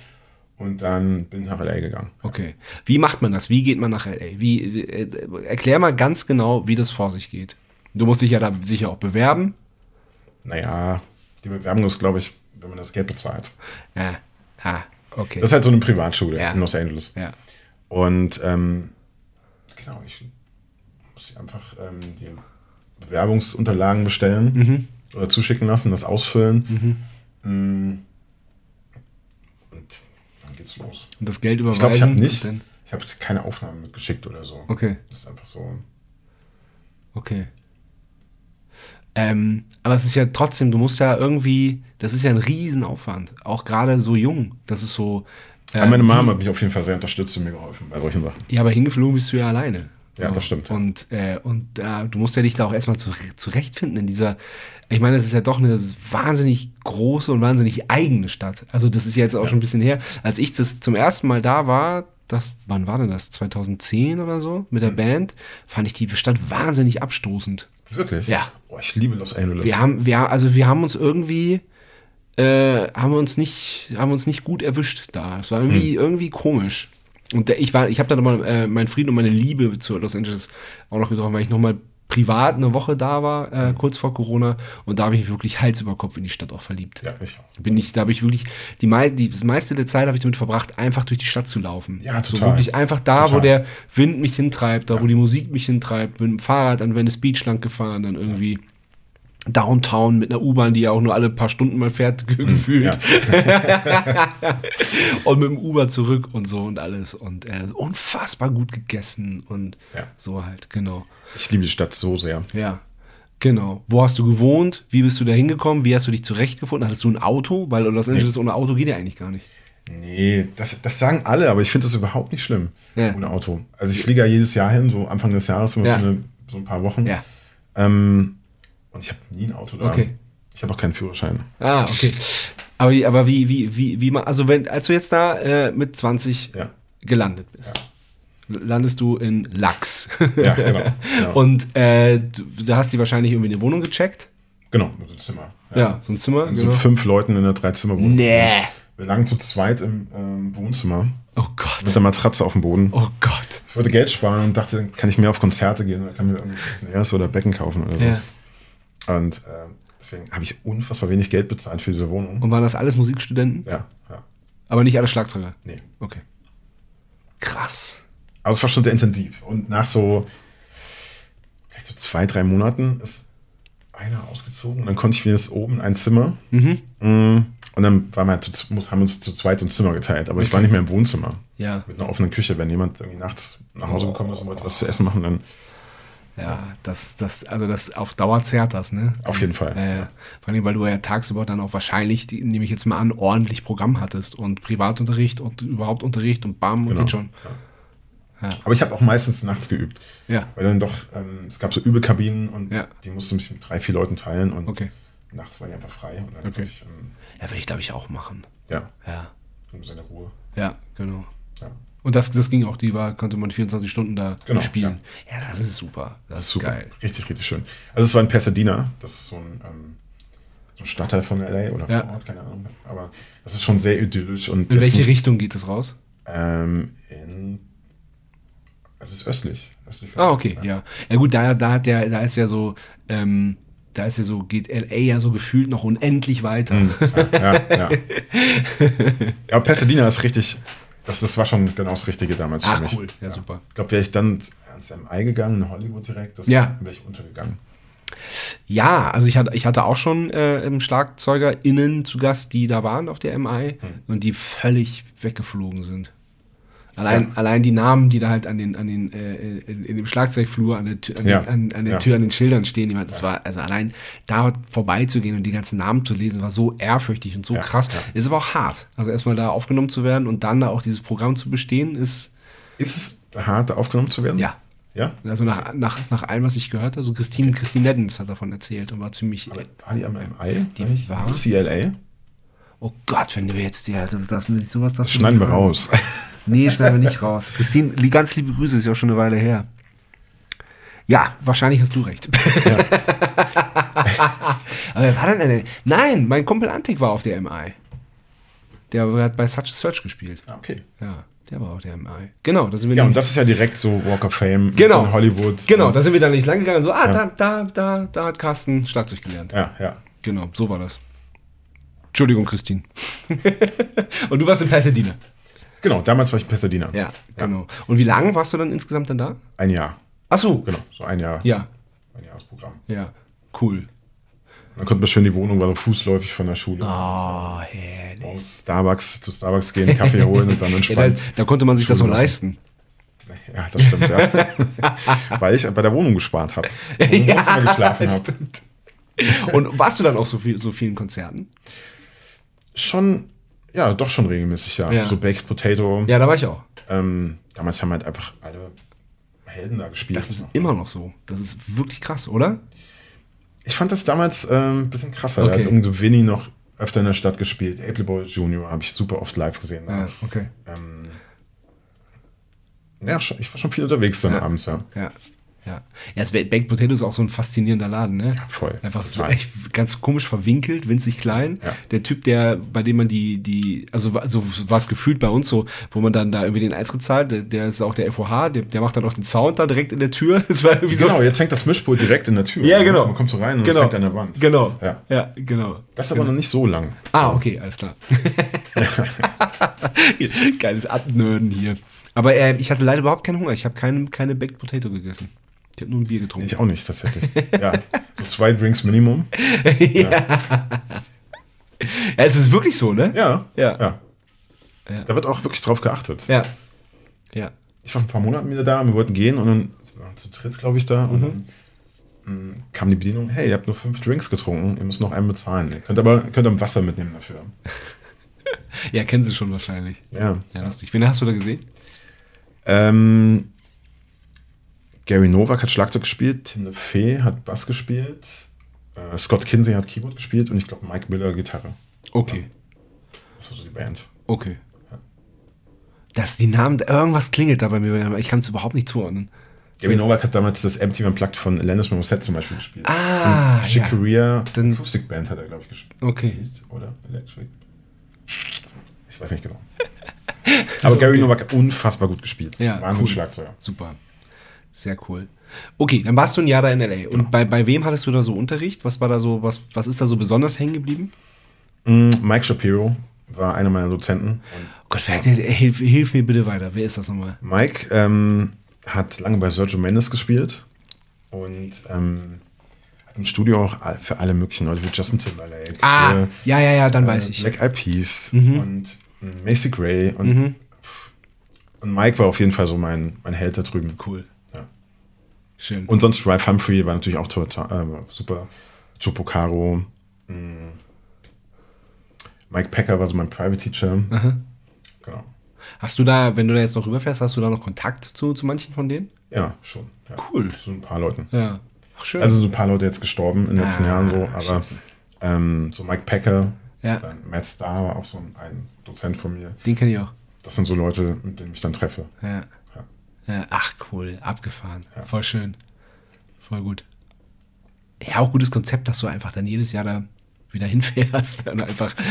und dann bin ich nach L.A. gegangen. Okay. Wie macht man das? Wie geht man nach L.A.? Wie, äh, erklär mal ganz genau, wie das vor sich geht. Du musst dich ja da sicher auch bewerben. Naja, die Bewerbung ist, glaube ich, wenn man das Geld bezahlt. Ja. Ah, okay. Das ist halt so eine Privatschule Ja. in Los Angeles. ja. Und ähm, genau, ich muss einfach ähm, die Bewerbungsunterlagen bestellen Mhm. oder zuschicken lassen, das ausfüllen. Mm. Und dann geht's los. Und das Geld Ich überweisen. glaube, ich habe nicht, ich habe keine Aufnahmen mitgeschickt oder so. Okay. Das ist einfach so. Okay. Ähm, aber es ist ja trotzdem, du musst ja irgendwie, das ist ja ein Riesenaufwand. Auch gerade so jung. Das ist so. äh, Aber meine wie- Mama hat mich auf jeden Fall sehr unterstützt und mir geholfen bei solchen Sachen. Ja, aber hingeflogen bist du ja alleine. Ja, das stimmt. Und, äh, und äh, du musst ja dich da auch erstmal zu, zurechtfinden in dieser. Ich meine, das ist ja doch eine wahnsinnig große und wahnsinnig eigene Stadt. Also, das ist ja jetzt auch schon ein bisschen her. Als ich das zum ersten Mal da war, das, wann war denn das? 2010 oder so? Mit der Mhm. Band, fand ich die Stadt wahnsinnig abstoßend. Wirklich? Ja. Oh, ich liebe Los Angeles. Wir haben, wir, also wir haben uns irgendwie, äh, haben wir uns nicht, haben uns nicht gut erwischt da. Es war irgendwie, Hm. irgendwie komisch. Und der, ich war, ich habe dann nochmal äh, meinen Frieden und meine Liebe zu Los Angeles auch noch getroffen, weil ich nochmal privat eine Woche da war, äh, kurz vor Corona. Und da habe ich mich wirklich Hals über Kopf in die Stadt auch verliebt. Ja, ich auch. Bin ich, da habe ich wirklich, die, mei die das meiste der Zeit habe ich damit verbracht, einfach durch die Stadt zu laufen. Ja, So total. wirklich einfach da, wo Total. der Wind mich hintreibt, da wo die Musik mich hintreibt, mit dem Fahrrad an Venice Beach lang gefahren, dann irgendwie Downtown mit einer U-Bahn, die ja auch nur alle paar Stunden mal fährt, ge- *laughs* gefühlt. *laughs* und mit dem Uber zurück und so und alles. Und äh, unfassbar gut gegessen und Ja. so halt, genau. Ich liebe die Stadt so sehr. Ja, genau. Wo hast du gewohnt? Wie bist du da hingekommen? Wie hast du dich zurechtgefunden? Hattest du ein Auto? Weil Los Angeles ohne Auto geht ja eigentlich gar nicht. Nee, das, das sagen alle, aber ich finde das überhaupt nicht schlimm Ja. ohne Auto. Also ich fliege ja jedes Jahr hin, so Anfang des Jahres, immer Ja. eine, so ein paar Wochen. Ja. Ähm, und ich habe nie ein Auto da. Okay. Ich habe auch keinen Führerschein. Ah, okay. Aber, wie- aber wie, wie, wie, wie man, also wenn, als du jetzt da äh, mit 20 Ja. gelandet bist, landest du in Lachs. Ja, genau. genau. *laughs* Und äh, du, da hast du wahrscheinlich irgendwie eine Wohnung gecheckt. genau, mit so einem Zimmer. Ja, so ein Zimmer. So Genau. fünf Leuten in einer Dreizimmerwohnung. Nee. Wir lagen zu zweit im ähm, Wohnzimmer Oh mit Gott. der Matratze auf dem Boden. Oh Gott. Ich wollte Geld sparen und dachte, kann ich mehr auf Konzerte gehen oder kann mir irgendwie Snares oder Becken kaufen oder so. Ja. Und äh, deswegen habe ich unfassbar wenig Geld bezahlt für diese Wohnung. Und waren das alles Musikstudenten? Ja, ja. Aber nicht alle Schlagzeuger. Nee. Okay. Krass. Aber es war schon sehr intensiv. Und nach so vielleicht so zwei, drei Monaten ist einer ausgezogen und dann konnte ich wenigstens oben ein Zimmer. Mhm. Mm, Und dann waren wir zu, haben wir uns zu zweit ein Zimmer geteilt. Aber ich war nicht mehr im Wohnzimmer. Ja. Mit einer offenen Küche. Wenn jemand irgendwie nachts nach Hause gekommen ist und wollte was zu essen machen, dann Ja, das, das, also das auf Dauer zerrt das, ne? auf jeden Fall. Äh, vor allem, weil du ja tagsüber dann auch wahrscheinlich, die, nehme ich jetzt mal an, ordentlich Programm hattest und Privatunterricht und überhaupt Unterricht und bam, Genau. geht schon. Aber ich habe auch meistens nachts geübt. Ja, Weil dann doch, ähm, es gab so Übekabinen und Ja. die musste ich mit drei, vier Leuten teilen und okay. nachts war die einfach frei. Und dann Okay. ich, ähm, Ja, würde ich glaube ich auch machen. ja, Ja, in seiner Ruhe. ja, genau. Ja. Und das, das ging auch, die war, konnte man 24 Stunden da Genau, spielen. Ja. das ist super. Das, ist Super. geil. Richtig, richtig schön. Also es war in Pasadena, das ist so ein, ähm, so ein Stadtteil von LA oder Ja. Vorort, keine Ahnung. Aber das ist schon sehr idyllisch. Und In welche Richtung geht es raus? Ähm, in, es ist östlich. östlich Ah, okay, ja. Ja gut, da, da hat der, da ist ja so, ähm, da ist ja so, geht LA ja so gefühlt noch unendlich weiter. Hm, ja, ja, ja. *laughs* ja, Pasadena ist richtig, das, das war schon genau das Richtige damals Ach, für mich. cool. Ja, super. Ich glaube, wäre ich dann ans MI gegangen, in Hollywood direkt, das Ja. wäre ich untergegangen. Ja, also ich hatte, ich hatte auch schon äh, SchlagzeugerInnen zu Gast, die da waren auf der MI Hm. und die völlig weggeflogen sind. Allein, Ja. allein die Namen, die da halt an den, an den, äh, in, in dem Schlagzeugflur an der, Tür, an, Ja. den, an, an der Ja. Tür, an den Schildern stehen. Die, das war, also allein da vorbeizugehen und die ganzen Namen zu lesen, war so ehrfürchtig und so krass. Ist aber auch hart. Also erstmal da aufgenommen zu werden und dann da auch dieses Programm zu bestehen, ist, Ist es hart, aufgenommen zu werden? ja. Ja? Also nach, nach, nach allem, was ich gehört habe, so Christine, Christine Neddens hat davon erzählt und war ziemlich, Aber war die am MI? Die war- UCLA? Oh Gott, wenn du jetzt du darfst mir sowas Das schneiden wir raus. Nee, schneiden wir nicht raus. Christine, ganz liebe Grüße, ist ja auch schon eine Weile her. Ja, wahrscheinlich hast du recht. *laughs* Aber wer war denn eine? Nein, mein Kumpel Antik war auf der MI. Der hat bei Such a Search gespielt. Ah, okay. Ja, der war auf der MI. Genau, da sind wir Ja, und das ist ja direkt so Walk of Fame Genau. in Hollywood. Genau, da sind wir dann nicht lang gegangen. So, ah, Ja. da, da, da, da hat Carsten Schlagzeug gelernt. Ja, ja. Genau, so war das. Entschuldigung, Christine. *laughs* und du warst in Pasadena. Genau, damals war ich in Pasadena. Ja, genau. Und wie lange warst du dann insgesamt dann da? Ein Jahr. Ach so. Genau, so ein Jahr. Ja, Ein Jahresprogramm. ja. Cool. Dann konnte man schön die Wohnung, war so fußläufig von der Schule. Oh, herrlich. Morgens Starbucks, zu Starbucks gehen, Kaffee holen und dann *laughs* Ja, da, entspannt. da konnte man sich das so Schule leisten. Ja, das stimmt, ja. *laughs* Weil ich bei der Wohnung gespart habe. Und im Wohnzimmer geschlafen habe. Und warst du dann auf so, viel, so vielen Konzerten? Schon, ja, doch schon regelmäßig, ja. Ja. So Baked Potato. Ja, da war ich auch. Ähm, damals haben halt einfach alle Helden da gespielt. Das ist immer noch so. Das ist wirklich krass, oder? Ich fand das damals ähm, ein bisschen krasser. Da Okay. hat irgendwie Winnie noch öfter in der Stadt gespielt. Able Boy Junior habe ich super oft live gesehen. Ja, okay. Ähm, ja, ich war schon viel unterwegs dann Ja. abends, ja. Ja. Ja. Ja, das Baked Potato ist auch so ein faszinierender Laden, ne? voll. Einfach so echt ganz komisch verwinkelt, winzig klein. Ja. Der Typ, der, bei dem man die, die, also so war es gefühlt bei uns so, wo man dann da irgendwie den Eintritt zahlt, der, der ist auch der FOH, der, der macht dann auch den Sound da direkt in der Tür. *laughs* Es war irgendwie so. Genau, jetzt hängt das Mischpult direkt in der Tür. Ja, genau. Man kommt so rein und Genau. es hängt an der Wand. Genau. Ja. ja genau. Das ist aber noch nicht so lang. Ah, okay, alles klar. *laughs* Geiles Abnörden hier. Aber äh, ich hatte leider überhaupt keinen Hunger. Ich habe keine, keine Baked Potato gegessen. Ich habe nur ein Bier getrunken. Ich auch nicht, tatsächlich. ja, so zwei Drinks Minimum. *laughs* ja, es ist wirklich so, ne? Ja, Ja. ja. Ja. Da wird auch wirklich drauf geachtet. Ja. Ja. Ich war vor ein paar Monaten wieder da, wir wollten gehen und dann zu dritt, glaube ich, da. Und dann mh, kam die Bedienung, hey, ihr habt nur fünf Drinks getrunken, ihr müsst noch einen bezahlen. Ihr könnt aber könnt aber Wasser mitnehmen dafür. *laughs* Ja, kennen sie schon wahrscheinlich. Ja. Ja, lustig. Wen hast du da gesehen? Ähm, Gary Novak hat Schlagzeug gespielt, Tim LeFay hat Bass gespielt, äh, Scott Kinsey hat Keyboard gespielt und ich glaube Mike Miller Gitarre. Okay. Das war so die Band. Okay. Das, die Namen, irgendwas klingelt da bei mir, aber ich kann es überhaupt nicht zuordnen. Gary Novak hat damals das MTV Unplugged von Alanis Morissette zum Beispiel gespielt. Ah, und ja. Corea, Dann- Acoustic Band hat er, glaube ich, gespielt. Okay. Oder Electric. Ich weiß nicht genau. *laughs* Aber Gary Novak hat unfassbar gut gespielt. Ja, Wahnsinn cool. Schlagzeuger. Super. Sehr cool. Okay, dann warst du ein Jahr da in L.A. Und bei, bei wem hattest du da so Unterricht? Was war da so, was, was ist da so besonders hängen geblieben? Mm, Mike Shapiro war einer meiner Dozenten. Und Oh Gott, wer, hilf, hilf mir bitte weiter. Wer ist das nochmal? Mike ähm, hat lange bei Sergio Mendes gespielt und ähm, hat im Studio auch für alle möglichen Leute wie Justin Timberlake, Ah, für, ja, ja, ja, dann äh, weiß ich. Black Eyed Peas Mhm. und äh, Macy Gray und, Mhm. und Mike war auf jeden Fall so mein, mein Held da drüben. Cool. Schön. Und sonst Ralph Humphrey war natürlich auch total, äh, super. Joe Pocaro, mh. Mike Packer war so mein Private Teacher. Aha. Genau. Hast du da, wenn du da jetzt noch rüberfährst, hast du da noch Kontakt zu, zu manchen von denen? Ja, schon. Ja. Cool. So ein paar Leuten. Ja. Ach, schön. Also so ein paar Leute jetzt gestorben in den letzten Ah, Jahren so, aber ähm, so Mike Packer, Ja. dann Matt Starr war auch so ein, ein Dozent von mir. Den kenne ich auch. Das sind so Leute, mit denen ich dann treffe. Ja. Ja. ja. Ach, cool. Abgefahren. Ja. Voll schön. Voll gut. Ja, auch gutes Konzept, dass du einfach dann jedes Jahr da wieder *laughs* hinfährst und einfach ein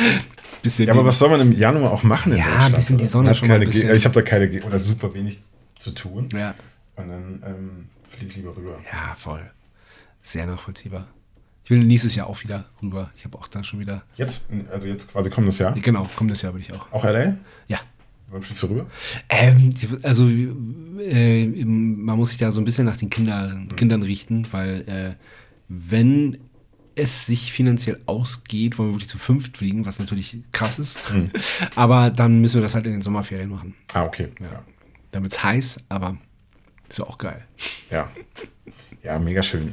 bisschen. Ja, aber was soll man im Januar auch machen in Ja, ein Deutschland? bisschen die? Sonne schon mal ein keine bisschen- Ich habe da keine oder super wenig zu tun. Ja. Und dann ähm, fliege ich lieber rüber. Ja, voll. Sehr nachvollziehbar. Ich will nächstes Jahr auch wieder rüber. Ich habe auch da schon wieder. Jetzt, also jetzt quasi kommendes Jahr. Genau, kommendes Jahr will ich auch. Auch LA? Ja. Wann fliegst du rüber? Ähm, also äh, man muss sich da so ein bisschen nach den Kindern, Kindern richten, weil äh, wenn es sich finanziell ausgeht, wollen wir wirklich zu fünft fliegen, was natürlich krass ist. *laughs* Aber dann müssen wir das halt in den Sommerferien machen. Ah, okay. Ja. Dann wird's heiß, aber ist ja auch geil. Ja, ja mega schön.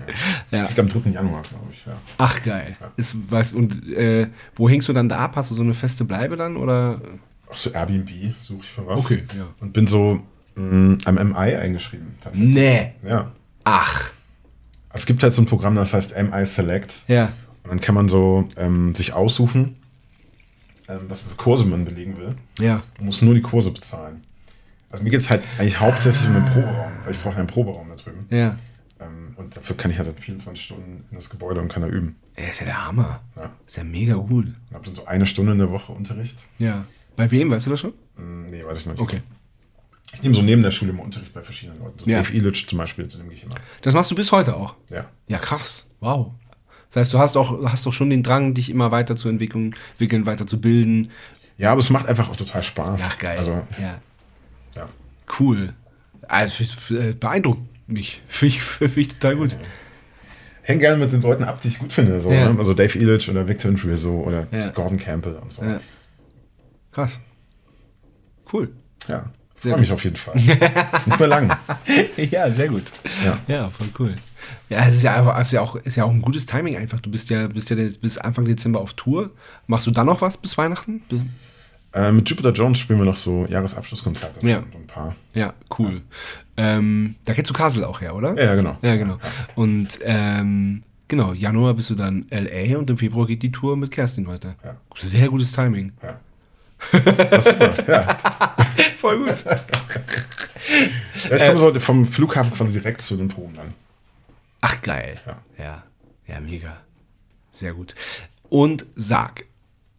Ja. Ja. Fliegt am 3. Januar, glaube ich. Ja. Ach geil. Ja. Ist, was, und äh, wo hängst du dann da ab? Hast du so eine feste Bleibe dann? Oder? Auch so Airbnb suche ich für was. Okay, ja. Und bin so mh, am MI eingeschrieben. Tatsächlich. Nee. Ja. Ach. Es gibt halt so ein Programm, das heißt MI Select. Ja. Und dann kann man so ähm, sich aussuchen, ähm, was für Kurse man belegen will. Ja. Man muss nur die Kurse bezahlen. Also mir geht es halt eigentlich hauptsächlich um den Proberaum, weil ich brauche einen Proberaum da drüben. Ja. Ähm, und dafür kann ich halt dann 24 Stunden in das Gebäude und kann da üben. Ey, ist ja der Hammer. Ja. Ist ja mega gut. Und habe dann so eine Stunde in der Woche Unterricht. Ja. Bei wem, weißt du das schon? Hm, nee, weiß ich noch nicht. Okay. Ich nehme so neben der Schule immer Unterricht bei verschiedenen Leuten. So Ja. Dave Illich zum Beispiel, zu dem gehe ich immer. Das machst du bis heute auch. Ja. Ja, krass. Wow. Das heißt, du hast auch, hast doch schon den Drang, dich immer weiter zu entwickeln, entwickeln weiter zu bilden. Ja, aber es macht einfach auch total Spaß. Ach, geil. Also, ja. ja. Cool. Also, äh, beeindruckt mich. *laughs* Finde ich, find ich total gut. Häng gerne mit den Leuten ab, die ich gut finde. So, Ja. ne? Also Dave Illich oder Victor Rizzo oder Ja. Gordon Campbell und so. Ja. Krass. Cool. Ja. Freue mich auf jeden Fall. Nicht mehr lang. *laughs* ja, sehr gut. Ja. Ja, voll cool. Ja, es ist ja einfach, ist ja auch, ist ja auch ein gutes Timing einfach. Du bist ja, bist ja bis Anfang Dezember auf Tour. Machst du dann noch was bis Weihnachten? Äh, mit Jupiter Jones spielen wir noch so Jahresabschlusskonzerte. Ja. Ein paar. Ja, cool. Ähm, da kennst du Kasel auch her, oder? Ja, ja, genau. Ja, genau. Und ähm, genau, Januar bist du dann LA und im Februar geht die Tour mit Kerstin weiter. Ja. Sehr gutes Timing. Ja. Das ist super, ja. *laughs* Voll gut. ja ich komme so vom Flughafen quasi direkt zu den Proben dann. Ach, geil. Ja. Ja, ja, mega. Sehr gut. Und sag,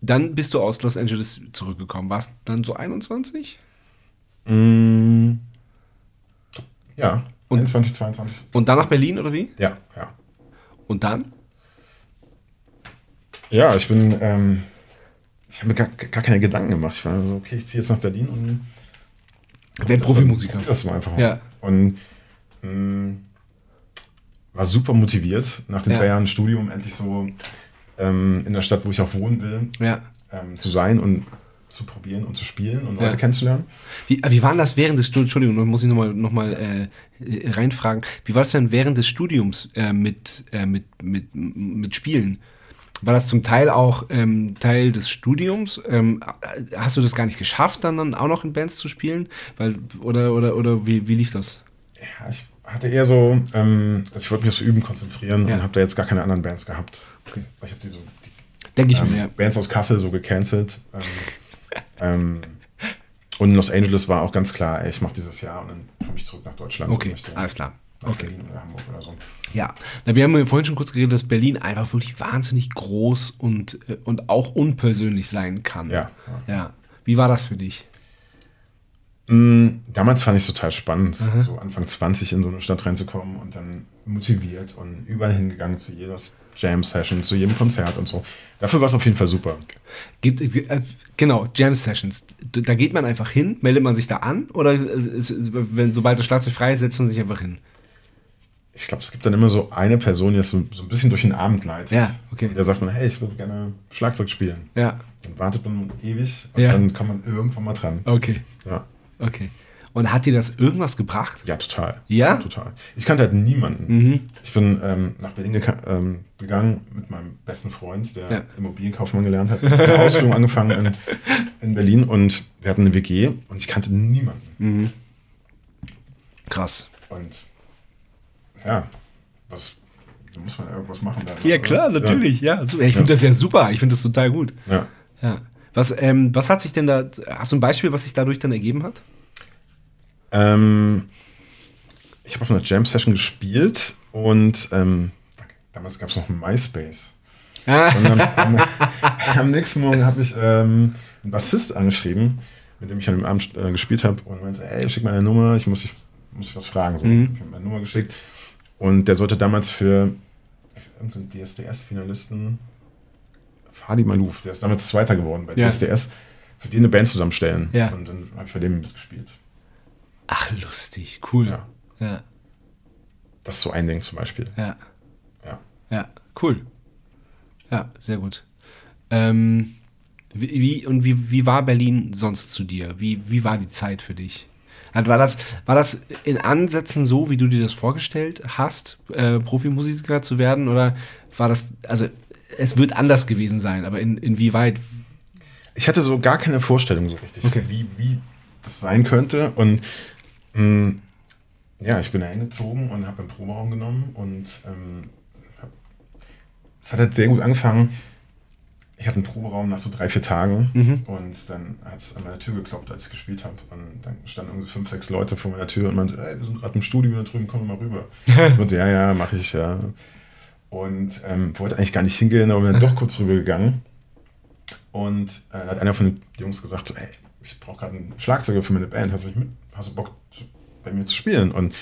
dann bist du aus Los Angeles zurückgekommen. Warst dann so 21? Mm, ja, Und- 21, 22. Und dann nach Berlin oder wie? Ja, ja. Und dann? Ja, ich bin, ähm, ich habe mir gar, gar keine Gedanken gemacht. Ich war so, okay, ich ziehe jetzt nach Berlin und Werd Profimusiker. Das mal einfach mal. Ja. Und mh, war super motiviert, nach den Ja. drei Jahren Studium endlich so ähm, in der Stadt, wo ich auch wohnen will, Ja. ähm, zu sein und zu probieren und zu spielen und Ja. Leute kennenzulernen. Wie, wie war das während des Studiums? Entschuldigung, da muss ich nochmal noch mal, äh, äh, reinfragen. Wie war das denn während des Studiums äh, mit, äh, mit, mit, mit Spielen? War das zum Teil auch ähm, Teil des Studiums? Ähm, hast du das gar nicht geschafft, dann, dann auch noch in Bands zu spielen? Weil, oder oder, oder wie, wie lief das? Ja, ich hatte eher so, ähm, also ich wollte mich aufs Üben konzentrieren Ja. und habe da jetzt gar keine anderen Bands gehabt. Ich habe die so Denke ich ähm, mir, ja. Bands aus Kassel so gecancelt. Ähm, ähm, und in Los Angeles war auch ganz klar, ey, ich mache dieses Jahr und dann komme ich zurück nach Deutschland. Okay, alles klar. Okay. Berlin oder Hamburg oder so. Ja, Na, wir haben ja vorhin schon kurz geredet, dass Berlin einfach wirklich wahnsinnig groß und, äh, und auch unpersönlich sein kann. Ja. ja. Wie war das für dich? Mm, Damals fand ich es total spannend, so Anfang 20 in so eine Stadt reinzukommen und dann motiviert und überall hingegangen zu jeder Jam-Session, zu jedem Konzert und so. Dafür war es auf jeden Fall super. Gibt, äh, genau, Jam Sessions. D- Da geht man einfach hin, meldet man sich da an oder äh, wenn sobald das Schlagzeug frei ist, setzt man sich einfach hin. Ich glaube, es gibt dann immer so eine Person, die das so, so ein bisschen durch den Abend leitet. Ja, okay. Und der sagt dann, hey, ich würde gerne Schlagzeug spielen. Ja, Dann wartet man ewig und Ja. dann kommt man irgendwann mal dran. okay, Ja. okay. Und hat dir das irgendwas gebracht? Ja, total. Ja? Total. Ich kannte halt niemanden. Mhm. Ich bin ähm, nach Berlin ähm, gegangen mit meinem besten Freund, der Ja. Immobilienkaufmann gelernt hat. Hat eine Ausbildung angefangen in, in Berlin und wir hatten eine WG und ich kannte niemanden. Mhm. Krass. Und ja, was da muss man irgendwas machen. Dann, Ja, oder? klar, natürlich. Ja, super. Ich Ja. finde das ja super. Ich finde das total gut. Ja. Ja. Was, ähm, was hat sich denn da, hast du ein Beispiel, was sich dadurch dann ergeben hat? Ähm, ich habe auf einer Jam-Session gespielt und ähm, damals gab es noch MySpace. Ah, Und am, am, *laughs* am nächsten Morgen habe ich ähm, einen Bassist angeschrieben, mit dem ich an dem Abend äh, gespielt habe und meinte, ey, schick mal eine Nummer, ich muss dich, muss dich was fragen. So, Mhm. Ich habe meine Nummer geschickt und der sollte damals für irgendeinen DSDS-Finalisten Fadi Malouf, der ist damals Zweiter geworden bei Ja. DSDS, für die eine Band zusammenstellen. Ja. Und dann habe ich bei dem mitgespielt. Ach, lustig. Cool. Ja. Ja. Das ist so ein Ding zum Beispiel. Ja. Ja. Ja, cool. Ja, sehr gut. Ähm, wie, wie, und wie, wie war Berlin sonst zu dir? Wie, wie war die Zeit für dich? Also War das, war das in Ansätzen so, wie du dir das vorgestellt hast, äh, Profimusiker zu werden? Oder war das, also es wird anders gewesen sein, aber in, inwieweit? Ich hatte so gar keine Vorstellung so richtig, Okay. wie, wie das sein könnte. Und mh, ja, ich bin da hingezogen und habe einen Proberaum genommen und ähm, es hat halt sehr gut angefangen. Ich hatte einen Proberaum nach so drei, vier Tagen Mhm. und dann hat es an meiner Tür geklopft, als ich gespielt habe. Und dann standen irgendwie fünf, sechs Leute vor meiner Tür und meinte, ey, wir sind gerade im Studio da drüben, komm mal rüber. *laughs* ich meinte, ja, ja, mache ich, ja. Und ähm, wollte eigentlich gar nicht hingehen, aber bin dann doch kurz rübergegangen. Und äh, hat einer von den Jungs gesagt, so, ey, ich brauche gerade einen Schlagzeuger für meine Band, hast du, nicht mit, hast du Bock bei mir zu spielen? Und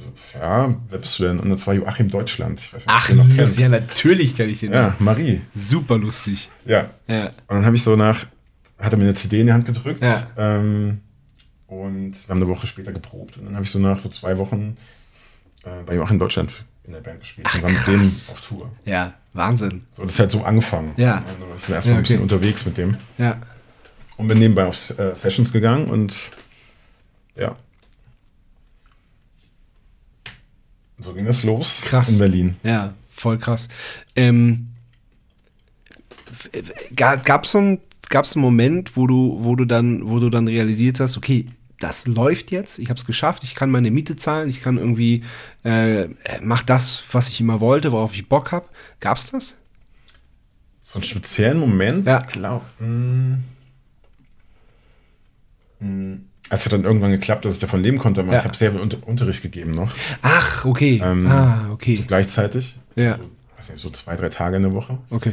so, ja, wer bist du denn? Und das war Joachim Deutschland. Ich weiß nicht, Ach, noch kennst. ja, natürlich kenne ich den. ja, Marie. Super lustig. Ja. Ja. Und dann habe ich so nach, hat er mir eine CD in die Hand gedrückt. Ja. Ähm, und wir haben eine Woche später geprobt. Und dann habe ich so nach so zwei Wochen äh, bei Joachim Deutschland in der Band gespielt. Ach, und war mit dem auf Tour. Ja, Wahnsinn. So, das ist halt so angefangen. Ja. Also ich war erstmal Ja, ein bisschen okay. unterwegs mit dem. Ja. Und bin nebenbei auf äh, Sessions gegangen und ja. So ging das los Krass. in Berlin. Ja, voll krass. Ähm, gab es so einen, gab's einen Moment, wo du, wo du dann, wo du dann realisiert hast, okay, das läuft jetzt, ich habe es geschafft, ich kann meine Miete zahlen, ich kann irgendwie äh, mach das, was ich immer wollte, worauf ich Bock habe. Gab's das? So einen speziellen Moment, Ja. glaub, mh, es hat dann irgendwann geklappt, dass ich davon leben konnte, aber Ja. ich habe selber unter Unterricht gegeben noch. Ach, okay. Ähm, ah, okay. Gleichzeitig. Ja. So, weiß nicht, so zwei, drei Tage in der Woche. Okay.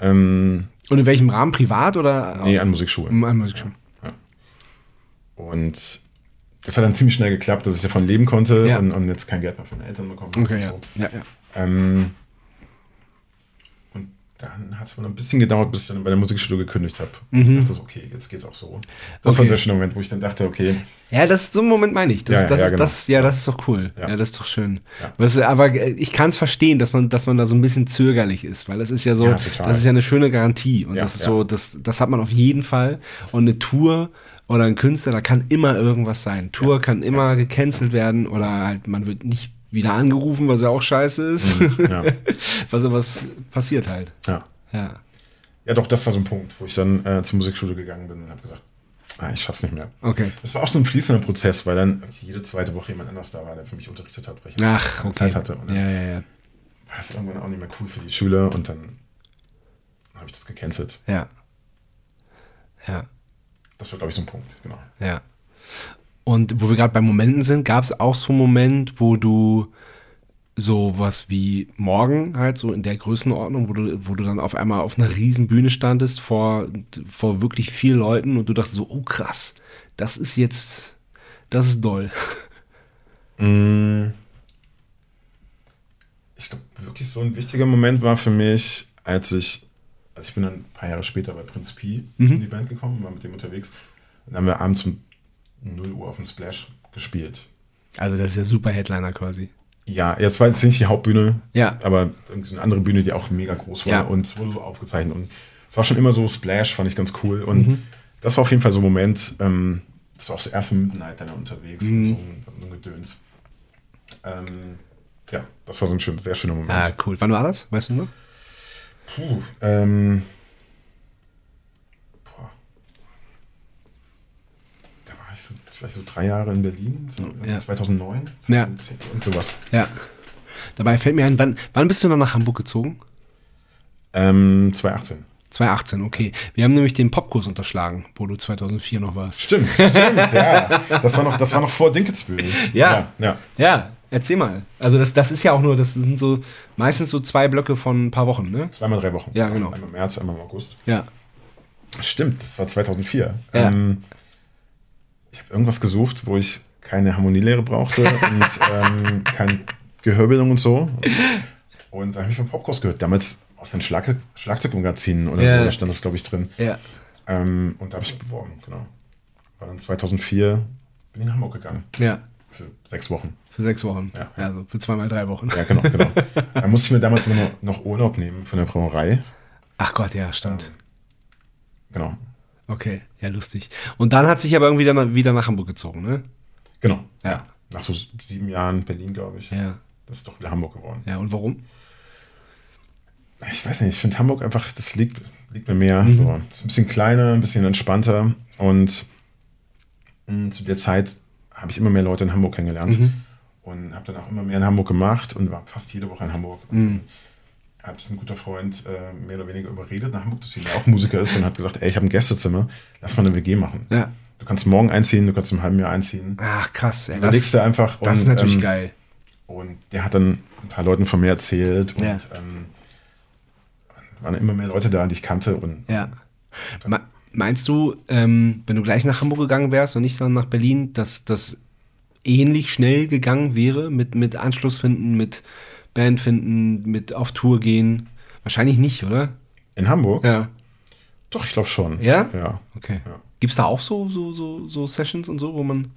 Ähm, Und in welchem Rahmen? Privat oder? nee, an Musikschulen. An Musikschulen. Und das hat dann ziemlich schnell geklappt, dass ich davon leben konnte Ja. und, und jetzt kein Geld mehr von den Eltern bekommen Okay, und ja. so. Ja, ja. Ähm, hat es wohl ein bisschen gedauert, bis ich dann bei der Musikschule gekündigt habe. Mhm. Ich dachte so, okay, jetzt geht's auch so. Das Okay. war der schöne Moment, wo ich dann dachte, okay, Ja, das so einen Moment meine ich. Das, Ja, das, ja, ist, genau. das, ja, das ist doch cool. Ja, Ja. das ist doch schön. Du, aber äh, ich kann es verstehen, dass man, dass man da so ein bisschen zögerlich ist, weil das ist ja so, das ist ja eine schöne Garantie. Und das ist so, das, das hat man auf jeden Fall. Und eine Tour oder ein Künstler, da kann immer irgendwas sein. Tour kann immer gecancelt werden oder halt, man wird nicht wieder angerufen, was ja auch scheiße ist. ja, *laughs* was was passiert halt. ja. Ja. Ja, doch, das war so ein Punkt, wo ich dann äh, zur Musikschule gegangen bin und habe gesagt, ah, ich schaff's nicht mehr. Okay. Das war auch so ein fließender Prozess, weil dann jede zweite Woche jemand anders da war, der für mich unterrichtet hat, weil ich Ach, keine okay. Zeit hatte. Und Ja, ja, ja. war es irgendwann auch nicht mehr cool für die Schüler und dann habe ich das gecancelt. Ja. Ja. Das war, glaube ich, so ein Punkt, genau. Ja. Und wo wir gerade bei Momenten sind, gab es auch so einen Moment, wo du sowas wie morgen halt so in der Größenordnung, wo du, wo du dann auf einmal auf einer riesen Bühne standest vor, vor wirklich vielen Leuten und du dachtest so, oh krass, das ist jetzt, das ist doll. Mm. Ich glaube, wirklich so ein wichtiger Moment war für mich, als ich, also ich bin dann ein paar Jahre später bei Prinz Pi Mhm. in die Band gekommen, war mit dem unterwegs. Und dann haben wir abends um 0 Uhr auf dem Splash gespielt. Also das ist ja super Headliner quasi. Ja, jetzt war jetzt nicht die Hauptbühne, Ja. aber eine andere Bühne, die auch mega groß war Ja. und es wurde so aufgezeichnet. Und es war schon immer so Splash, fand ich ganz cool. Und Mhm. das war auf jeden Fall so ein Moment, ähm, das war auch so erste Midnight dann unterwegs Mhm. und so, ein- so ein Gedöns. Ähm, ja, das war so ein schön, sehr schöner Moment. Ah, cool. Wann war das? Weißt du noch? Puh, ähm, boah. Da war ich so, vielleicht so drei Jahre in Berlin, so Ja. 2009, Ja. 2010 und sowas. Ja. Dabei fällt mir ein, wann, wann bist du noch nach Hamburg gezogen? Ähm, 2018. 2018, okay. Wir haben nämlich den Popkurs unterschlagen, wo du 2004 noch warst. Stimmt, *laughs* stimmt, ja. Das war noch, das war noch vor Dinkelsbühl. Ja. ja. ja. Ja, erzähl mal. Also das, das ist ja auch nur, das sind so meistens so zwei Blöcke von ein paar Wochen, ne? Zweimal drei Wochen. Ja, genau. Einmal im März, einmal im August. Ja. Stimmt, das war 2004. Ja. Ähm, ich habe irgendwas gesucht, wo ich keine Harmonielehre brauchte und *laughs* ähm, keine Gehörbildung und so. Und da habe ich von Popkurs gehört. Damals aus den Schlag Schlagzeugmagazinen oder Ja. so, da stand das, glaube ich, drin. Ja. Ähm, und da habe ich beworben, genau. War dann 2004, bin ich nach Hamburg gegangen. Ja. Für sechs Wochen. Für sechs Wochen. Ja. Also für zweimal drei Wochen. Ja, genau, genau. *laughs* da musste ich mir damals noch, noch Urlaub nehmen von der Brauerei. Ach Gott, ja, stimmt. Genau, Okay, ja, lustig. Und dann hat sich aber irgendwie dann wieder nach Hamburg gezogen, ne? genau. Ja. Nach so sieben Jahren Berlin, glaube ich. Ja. Das ist doch wieder Hamburg geworden. Ja, und warum? Ich weiß nicht, ich finde Hamburg einfach, das liegt, liegt mir mehr. Mhm. So. Es ist ein bisschen kleiner, ein bisschen entspannter. Und mh, zu der Zeit habe ich immer mehr Leute in Hamburg kennengelernt. Mhm. Und habe dann auch immer mehr in Hamburg gemacht und war fast jede Woche in Hamburg. Mhm. Und habe ein guter Freund äh, mehr oder weniger überredet, nach Hamburg zu ziehen, der auch Musiker ist und hat gesagt, ey, ich habe ein Gästezimmer, lass mal eine WG machen. Ja. Du kannst morgen einziehen, du kannst im halben Jahr einziehen. Ach, krass. Ey, Überlegst du einfach. das ist und, natürlich ähm, geil. Und der hat dann ein paar Leuten von mir erzählt und Ja. ähm, waren immer mehr Leute da, die ich kannte. Und Ja. Me- Meinst du, ähm, wenn du gleich nach Hamburg gegangen wärst und nicht dann nach Berlin, dass das ähnlich schnell gegangen wäre mit, mit Anschluss finden, mit Band finden, mit auf Tour gehen? Wahrscheinlich nicht, oder? in Hamburg? Ja. Doch, ich glaube schon. Ja? Ja. Okay. Ja. Gibt es da auch so, so, so, so Sessions und so, wo man.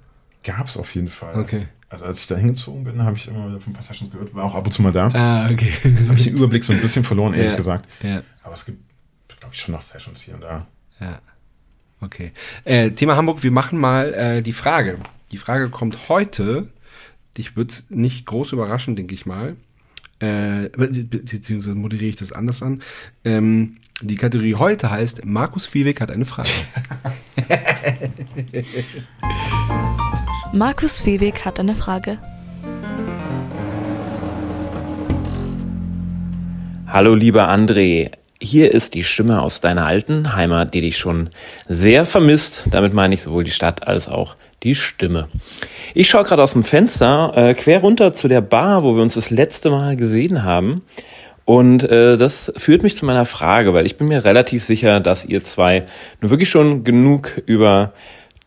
Gab es auf jeden Fall. Okay. Also als ich da hingezogen bin, habe ich immer wieder von ein paar Sessions gehört, war auch ab und zu mal da. Ah, okay. Jetzt habe ich den Überblick so ein bisschen verloren, ehrlich *laughs* Ja. gesagt. ja. Aber es gibt, glaube ich, schon noch Sessions hier und da. Ja. Okay. Äh, Thema Hamburg, wir machen mal äh, die Frage. Die Frage kommt heute. Dich wird nicht groß überraschen, denke ich mal. Äh, be- be- beziehungsweise moderiere ich das anders an. Ähm, die Kategorie heute heißt Markus Viehweg hat eine Frage. *laughs* Markus Fewig hat eine Frage. Hallo lieber André, Hier ist die Stimme aus deiner alten Heimat, die dich schon sehr vermisst. Damit meine ich sowohl die Stadt als auch die Stimme. Ich schaue gerade aus dem Fenster äh, quer runter zu der Bar, wo wir uns das letzte Mal gesehen haben. Und äh, das führt mich zu meiner Frage, weil ich bin mir relativ sicher, dass ihr zwei nur wirklich schon genug über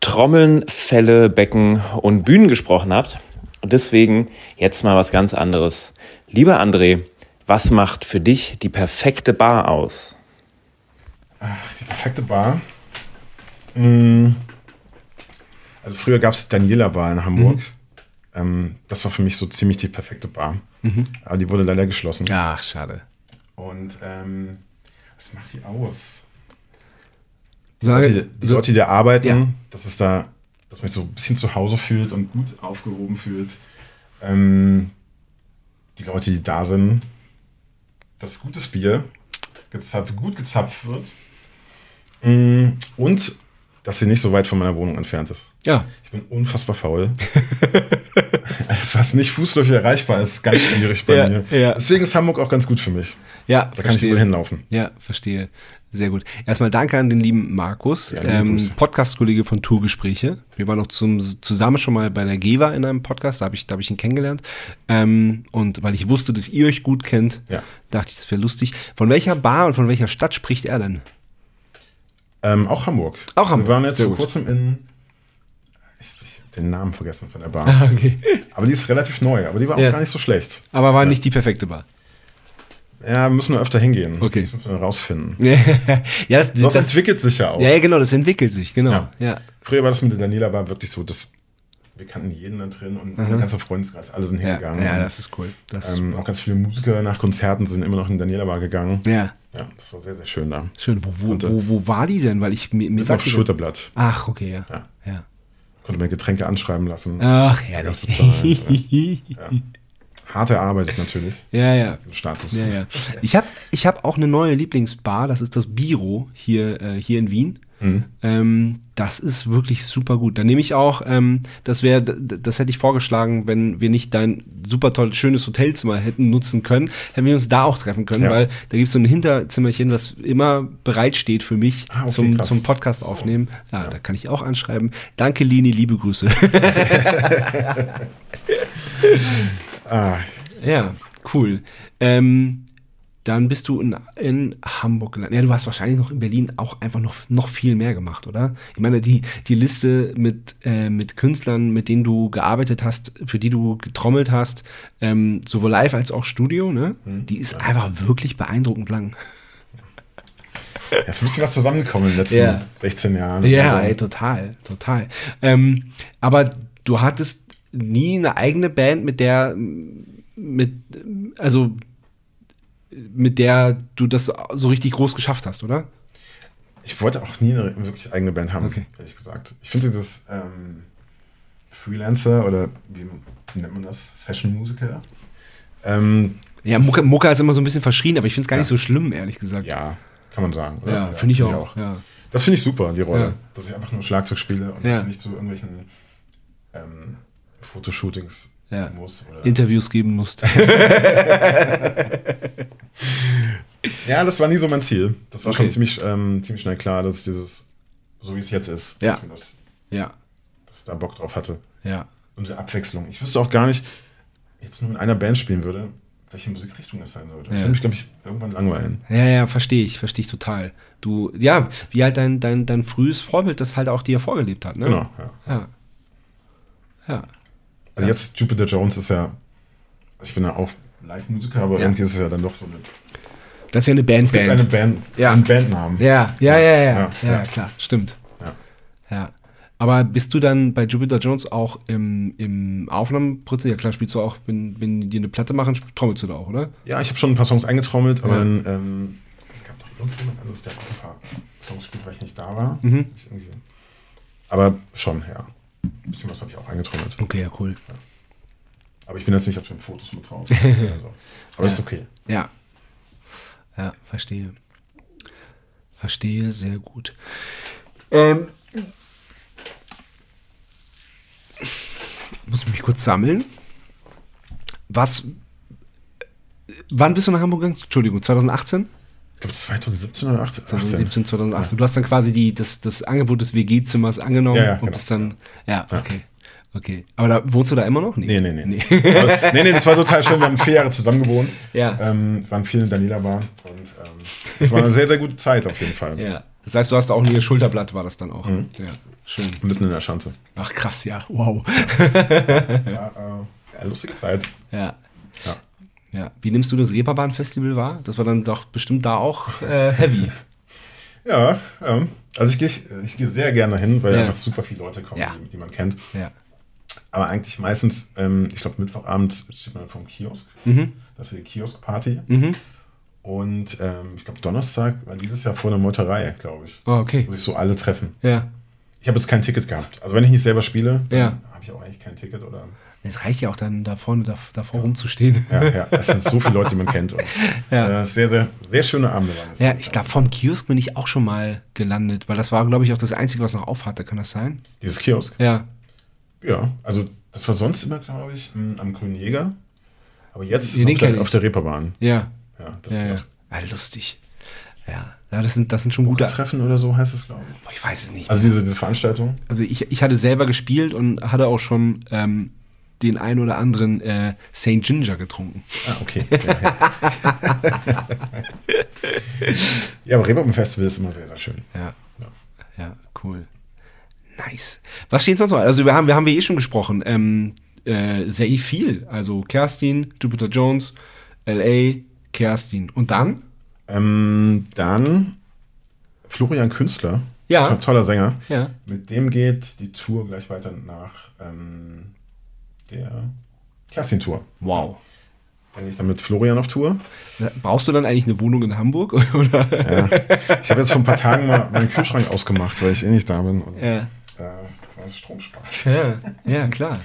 Trommeln, Fälle, Becken und Bühnen gesprochen habt. Und deswegen jetzt mal was ganz anderes. Lieber André, was macht für dich die perfekte Bar aus? Ach, die perfekte Bar. Mm. Also früher gab es Daniela Bar in Hamburg. Ähm, das war für mich so ziemlich die perfekte Bar. Aber die wurde leider geschlossen. Ach, schade. Und ähm, was macht die aus? Die Leute, die, so- Leute, die da arbeiten, Ja. dass es da, dass man sich so ein bisschen zu Hause fühlt und gut aufgehoben fühlt. Ähm, die Leute, die da sind, dass gutes Bier gezapft, gut gezapft wird. Mm, Und dass sie nicht so weit von meiner Wohnung entfernt ist. Ja. Ich bin unfassbar faul. *laughs* Alles, was nicht fußläufig erreichbar ist, ist ganz schwierig bei Ja, mir. ja. Deswegen ist Hamburg auch ganz gut für mich. Ja, Da kann ich überall hinlaufen. Ja, verstehe. Sehr gut. Erstmal danke an den lieben Markus, Ja, ähm. Podcast-Kollege von Tourgespräche. Wir waren auch zum, zusammen schon mal bei der GEWA in einem Podcast, da habe ich, da hab ich ihn kennengelernt. Ähm, und weil ich wusste, dass ihr euch gut kennt, Ja. dachte ich, das wäre lustig. Von welcher Bar und von welcher Stadt spricht er denn? Ähm, auch Hamburg. Auch Hamburg. Wir waren jetzt Sehr vor gut. kurzem in. Ich, ich hab den Namen vergessen von der Bar. okay. Aber die ist relativ neu, aber die war auch Ja. gar nicht so schlecht. Aber war nicht die perfekte Bar. Ja, wir müssen nur öfter hingehen. Okay. Das müssen wir rausfinden. *laughs* ja, das, Das, entwickelt sich ja auch. ja, ja, genau, das entwickelt sich, genau. Ja. Ja. Früher war das mit der Daniela Bar wirklich so, dass wir kannten jeden da drin und der ganze Freundeskreis, alle sind Ja, hingegangen. ja, das ist cool. Das ist ähm, super. auch ganz viele Musiker nach Konzerten sind immer noch in Daniela Bar gegangen. ja, Ja, das war sehr, sehr schön da. schön. Wo, wo, äh, wo, wo war die denn? Weil ich mir, mir auf Schulterblatt. Ach, okay, ja. Ja. ja. Konnte mir Getränke anschreiben lassen. Ach, herrlich. *laughs* Hart erarbeitet natürlich. ja, ja. Status. Ja, ja. Ich habe ich hab auch eine neue Lieblingsbar, das ist das Biro hier, äh, hier in Wien. Mhm. Ähm, das ist wirklich super gut. Da nehme ich auch, ähm, das wäre, das hätte ich vorgeschlagen, wenn wir nicht dein super tolles, schönes Hotelzimmer hätten nutzen können, hätten wir uns da auch treffen können, Ja. weil da gibt es so ein Hinterzimmerchen, das immer bereit steht für mich Ah, okay, zum, krass. zum Podcast aufnehmen. Ja, da kann ich auch anschreiben. Danke, Lini, liebe Grüße. *laughs* *laughs* Ah, Ja, cool. Ähm, dann bist du in, in Hamburg gelandet. Ja, du hast wahrscheinlich noch in Berlin auch einfach noch, noch viel mehr gemacht, oder? Ich meine, die, die Liste mit, äh, mit Künstlern, mit denen du gearbeitet hast, für die du getrommelt hast, ähm, sowohl live als auch Studio, ne? Die ist einfach wirklich beeindruckend lang. ja, ist ein bisschen was zusammengekommen in den letzten Ja. 16 Jahren. Ja, Also, ey, total, total. Ähm, aber du hattest nie eine eigene Band, mit der, mit, also, mit der du das so richtig groß geschafft hast, oder? Ich wollte auch nie eine wirklich eigene Band haben, Okay. ehrlich gesagt. Ich finde dieses ähm, Freelancer oder wie nennt man das? Session-Musiker. Ähm, Ja, das- Mucka, Mucka ist immer so ein bisschen verschrien, aber ich finde es gar nicht Ja. so schlimm, ehrlich gesagt. Ja, kann man sagen. oder? Ja, finde ich auch. Ja. Das finde ich super, die Rolle. Ja. Dass ich einfach nur Schlagzeug spiele und Ja. jetzt nicht zu irgendwelchen ähm, Fotoshootings Ja. muss. Oder Interviews geben musst. *laughs* *laughs* ja, das war nie so mein Ziel. Das war Okay. schon ziemlich, ähm, ziemlich schnell klar, dass dieses, so wie es jetzt ist, Ja. dass, das, ja, dass ich da Bock drauf hatte. ja. Und die Abwechslung. Ich wüsste auch gar nicht, jetzt nur in einer Band spielen würde, welche Musikrichtung das sein sollte. Ich Ja. würde mich, glaube ich, irgendwann langweilen. Ja, ja, verstehe ich, verstehe ich total. Du, ja, wie halt dein, dein, dein frühes Vorbild das halt auch dir vorgelebt hat, ne? Genau, ja. Ja. Ja. Also jetzt Jupiter Jones ist ja, also ich bin ja auch Live-Musiker, aber Ja. irgendwie ist es ja dann doch so eine. Das ist ja eine Band, Es gibt Band. eine Band, Ja. einen Bandnamen. Ja, ja, ja, ja, ja, Ja, ja, ja. klar, stimmt. Ja. Ja. Aber bist du dann bei Jupiter Jones auch im, im Aufnahmeprozess? Ja, klar, spielst du auch, wenn, wenn die eine Platte machen, trommelst du da auch, oder? Ja, ich habe schon ein paar Songs eingetrommelt, aber Ja. dann, ähm, es gab doch irgendjemand anderes, der auch ein paar Songs spielt, weil ich nicht da war. Mhm. Ich aber schon, ja. Ein bisschen was habe ich auch eingetrommelt. Okay, ja, cool. Aber ich bin jetzt nicht auf den Fotos mit drauf. *laughs* also. Aber ist okay. Ja. Ja, verstehe. Verstehe sehr gut. Ähm, muss mich kurz sammeln. Was. Wann bist du nach Hamburg gegangen? Entschuldigung, 2018? Glaube 2017 oder 18. 2017, 2018. Du hast dann quasi die, das, das Angebot des WG-Zimmers angenommen Ja, ja, und genau. bist dann. Ja, okay. Okay. Aber da wohnst du da immer noch? Nee, nee, nee. Nee, Aber, nee, nee, das war total schön. Wir haben vier Jahre zusammen gewohnt. Ja. Ähm, waren viel in Daniela Bar. Und ähm, es war eine sehr, sehr gute Zeit auf jeden Fall. Ja. Das heißt, du hast auch nie Schulterblatt, war das dann auch. Mhm. Ja. Schön. Mitten in der Schanze. Ach krass, ja. Wow. *laughs* Ja, äh, ja lustige Zeit. Ja. Ja. Ja. Wie nimmst du das Reeperbahn-Festival wahr? Das war dann doch bestimmt da auch äh, heavy. *laughs* Ja, ja. Also ich gehe ich gehe sehr gerne hin, weil Ja. einfach super viele Leute kommen, Ja. die, die man kennt. Ja. Aber eigentlich meistens, ähm, ich glaube, Mittwochabend steht man vom Kiosk. Mhm. Das ist die Kiosk-Party. Mhm. Und ähm, ich glaube, Donnerstag war dieses Jahr vor einer Meuterei, glaube ich. Oh, okay. Wo sich so alle treffen. Ja. Ich habe jetzt kein Ticket gehabt. Also wenn ich nicht selber spiele, dann Ja. habe ich auch eigentlich kein Ticket. Oder Es reicht ja auch dann da vorne da, davor rumzustehen. ja, ja, es sind so viele Leute, die man kennt. *laughs* Und, Ja. äh, sehr, sehr, sehr schöne Abende waren. Ja, ich glaube, vom Kiosk bin ich auch schon mal gelandet, weil das war, glaube ich, auch das Einzige, was noch auf hatte. Kann das sein? Dieses Kiosk. Ja. Ja, also das war sonst immer, glaube ich, am Grünen Jäger. Aber jetzt Ja, auf, der, auf der Reeperbahn. Ja. Ja, das Ja, ja. Ah, lustig. Ja. Ja, das sind, das sind schon gute. Treffen oder so heißt es, glaube ich. Boah, ich weiß es nicht. Also diese, diese Veranstaltung. Also ich, ich hatte selber gespielt und hatte auch schon ähm, den ein oder anderen äh, St. Ginger getrunken. Ah, okay. Ja, *laughs* aber Reeperbahn Festival ist immer sehr, sehr schön. Ja. Ja. Ja, cool. Nice. Was steht sonst noch? Also wir haben, wir haben wir eh schon gesprochen. Ähm, äh, sehr viel. Also Kerstin, Jupiter Jones, LA, Kerstin. Und dann? Ähm, dann Florian Künstler. Ja. To- Toller Sänger. Ja. Mit dem geht die Tour gleich weiter nach ähm, der Kerstin-Tour. Wow. Dann gehe ich dann mit Florian auf Tour. Brauchst du dann eigentlich eine Wohnung in Hamburg? *laughs* Oder? Ich habe jetzt vor ein paar Tagen mal meinen Kühlschrank ausgemacht, weil ich eh nicht da bin. Und, Ja. äh, das war Strom spart. Ja, ja, klar.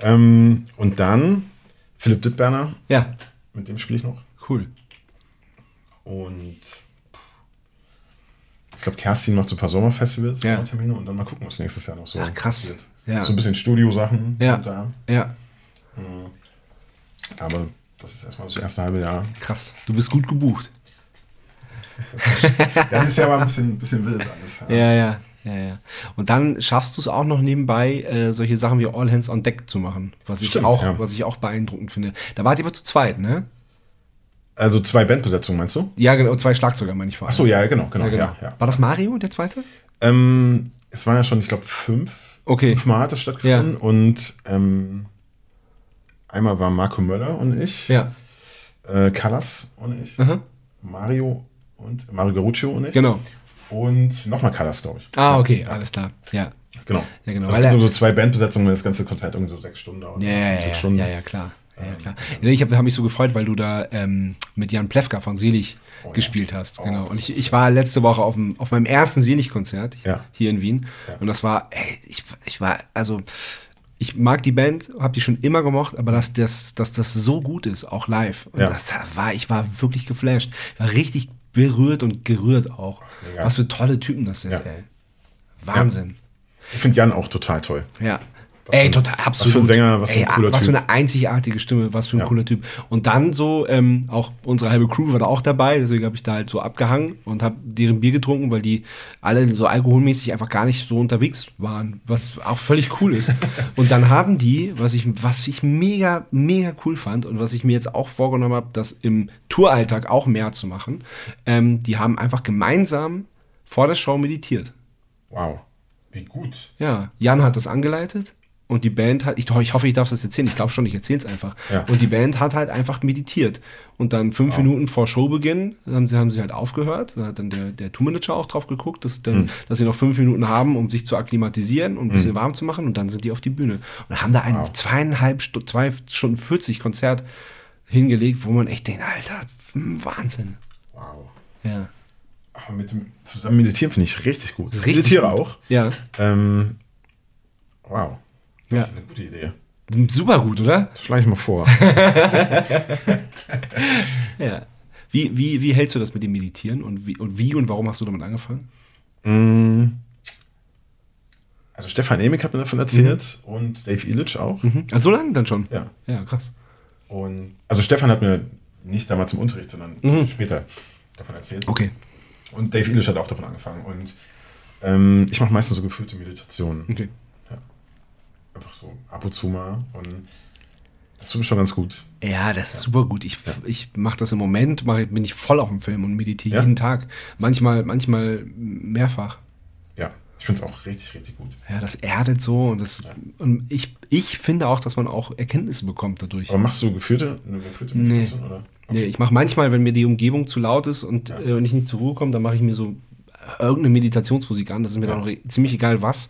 Ähm, und dann Philipp Dittberner, Ja, mit dem spiele ich noch. cool. Und ich glaube, Kerstin macht so ein paar Sommerfestivals, Ja. Termine und dann mal gucken, was nächstes Jahr noch so Ach, krass. passiert. Ja. So ein bisschen Studiosachen Ja. da. Ja, Aber das ist erstmal das erste halbe Jahr. krass. Du bist gut gebucht. Ja, dieses Jahr war ein bisschen, bisschen wild alles. Ja, ja, ja, ja. Und dann schaffst du es auch noch nebenbei, äh, solche Sachen wie All Hands on Deck zu machen. Was ich, Stimmt, auch, ja. was ich auch beeindruckend finde. Da wart ihr aber zu zweit, ne? Also zwei Bandbesetzungen, meinst du? Ja, genau. Zwei Schlagzeuger, meine ich vor allem. Achso, ja, genau, genau. ja, genau. Ja, ja. War das Mario, der zweite? Ähm, es waren ja schon, ich glaube, fünf. Okay. Fünfmal hat es stattgefunden. Und ähm, einmal war Marco Möller und ich, Ja. äh, Callas und ich, Aha. Mario und Mario Garuccio und ich. Genau. Und nochmal Callas, glaube ich. Ah, okay, alles klar. Ja. Genau. Ja, genau, Also es gibt nur so zwei Bandbesetzungen, das ganze Konzert irgendwie so sechs Stunden dauert. Ja, ja, ja, Stunden. ja, ja, klar. Ja, klar. Ja, ich habe hab mich so gefreut, weil du da ähm, mit Jan Plewka von Selig Oh, gespielt hast. Oh, Genau. das Und ich, ich war letzte Woche auf, dem, auf meinem ersten Selig-Konzert Ja. hier in Wien. Ja. Und das war, ey, ich, ich war, also, ich mag die Band, habe die schon immer gemocht, aber dass das, dass das so gut ist, auch live. Und Ja. das war, ich war wirklich geflasht. Ich war richtig berührt und gerührt auch. Was für tolle Typen das sind, ey. Wahnsinn. Ich finde Jan auch total toll. Ja. Was Ey, total, was absolut. für ein Sänger, was für ein Ey, cooler Was für eine einzigartige Stimme, was für ein Ja. cooler Typ. Und dann so, ähm, auch unsere halbe Crew war da auch dabei, deswegen habe ich da halt so abgehangen und habe deren Bier getrunken, weil die alle so alkoholmäßig einfach gar nicht so unterwegs waren, was auch völlig cool ist. *laughs* und dann haben die, was ich, was ich mega, mega cool fand und was ich mir jetzt auch vorgenommen habe, das im Touralltag auch mehr zu machen, ähm, die haben einfach gemeinsam vor der Show meditiert. Wow. Wie gut. Ja, Jan hat das angeleitet und die Band hat, ich, ich hoffe, ich darf das erzählen, ich glaube schon, ich erzähle es einfach. Ja. Und die Band hat halt einfach meditiert. Und dann fünf Minuten vor Showbeginn haben sie, haben sie halt aufgehört. Da hat dann der, der Tourmanager auch drauf geguckt, dass, dann, dass sie noch fünf Minuten haben, um sich zu akklimatisieren und ein bisschen warm zu machen. Und dann sind die auf die Bühne. Und haben da ein Wow. zweieinhalb Stunden, zwei Stunden 40 Konzert hingelegt, wo man echt denkt, Alter, Wahnsinn. Wow. Ja. Aber mit dem zusammen meditieren finde ich richtig gut. Ich Richtig meditiere gut. auch. Ja. Ähm, wow. Das Ja. ist eine gute Idee. Super gut, oder? Schlage ich mal vor. *laughs* *laughs* Ja. Wie, wie, wie hältst du das mit dem Meditieren und wie, und wie und warum hast du damit angefangen? Mm. also Stefan Emig hat mir davon erzählt und Dave Illich auch. Mhm. Also so lange dann schon? Ja. Ja, krass. Und also Stefan hat mir nicht damals im Unterricht, sondern Mhm. später davon erzählt. Okay. Und Dave Ilish hat auch davon angefangen. Und ähm, ich mache meistens so geführte Meditationen. Okay. Einfach so ab und zu mal. Und das tut mir schon ganz gut. Ja, das ist super gut. Ich, ich mache das im Moment, mach, bin ich voll auf dem Film und meditiere Ja? jeden Tag. Manchmal, manchmal mehrfach. Ja, ich finde es auch richtig, richtig gut. Ja, das erdet so und das und ich, ich finde auch, dass man auch Erkenntnisse bekommt dadurch. Aber machst du geführte, eine geführte Nee. Meditation? Oder? Nee, ich mache manchmal, wenn mir die Umgebung zu laut ist und, Ja. äh, und ich nicht zur Ruhe komme, dann mache ich mir so irgendeine Meditationsmusik an. Das ist mir Ja. dann auch re- ziemlich egal was.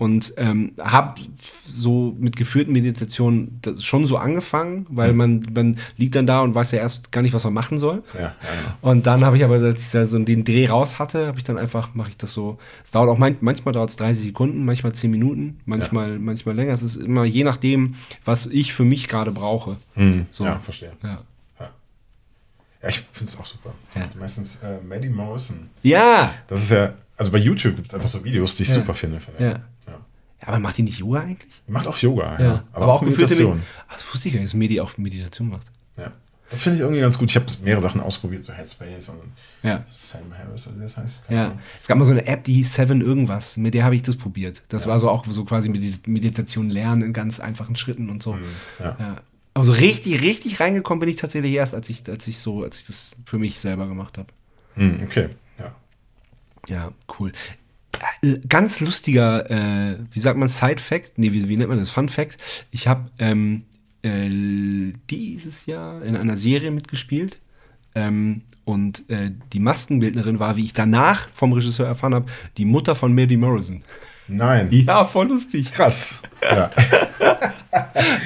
Und ähm, habe so mit geführten Meditationen schon so angefangen, weil Mhm. man, man liegt dann da und weiß ja erst gar nicht, was man machen soll. Ja, ja. Und dann habe ich aber, als ich da so den Dreh raus hatte, habe ich dann einfach, mache ich das so. Es dauert auch, man, manchmal dauert es 30 Sekunden, manchmal 10 Minuten, manchmal, manchmal länger. Es ist immer je nachdem, was ich für mich gerade brauche. Hm, So. Ja, verstehe. Ja. Ja, ja ich finde es auch super. Ja. Meistens äh, Maddie Morrison. Ja! Das ist ja, also bei YouTube gibt es einfach so Videos, die ich Ja. super finde. Von. Ja. ja. Ja, aber macht die nicht Yoga eigentlich? Die macht auch Yoga, ja. Aber, auch geführte Meditation. Med- Ach, das wusste ich gar nicht, dass Medi auch Meditation macht. Ja. Das finde ich irgendwie ganz gut. Ich habe mehrere Sachen ausprobiert, so Headspace und Ja. Sam Harris, oder wie das heißt. Ja. Ahnung. Es gab mal so eine App, die hieß Seven irgendwas. Mit der habe ich das probiert. Das Ja. war so auch so quasi Medi- Meditation lernen in ganz einfachen Schritten und so. Hm, Ja. Ja. Aber so richtig, richtig reingekommen bin ich tatsächlich erst, als ich, als ich so, als ich das für mich selber gemacht habe. Hm, okay. Ja. Ja, cool. Äh, Ganz lustiger, äh, wie sagt man, Side-Fact? Nee, wie, wie nennt man das? Fun-Fact. Ich habe ähm, äh, dieses Jahr in einer Serie mitgespielt. Ähm, und äh, die Maskenbildnerin war, wie ich danach vom Regisseur erfahren habe, die Mutter von Maddie Morrison. Nein. *laughs* Ja, voll lustig. Krass. Ja. *laughs*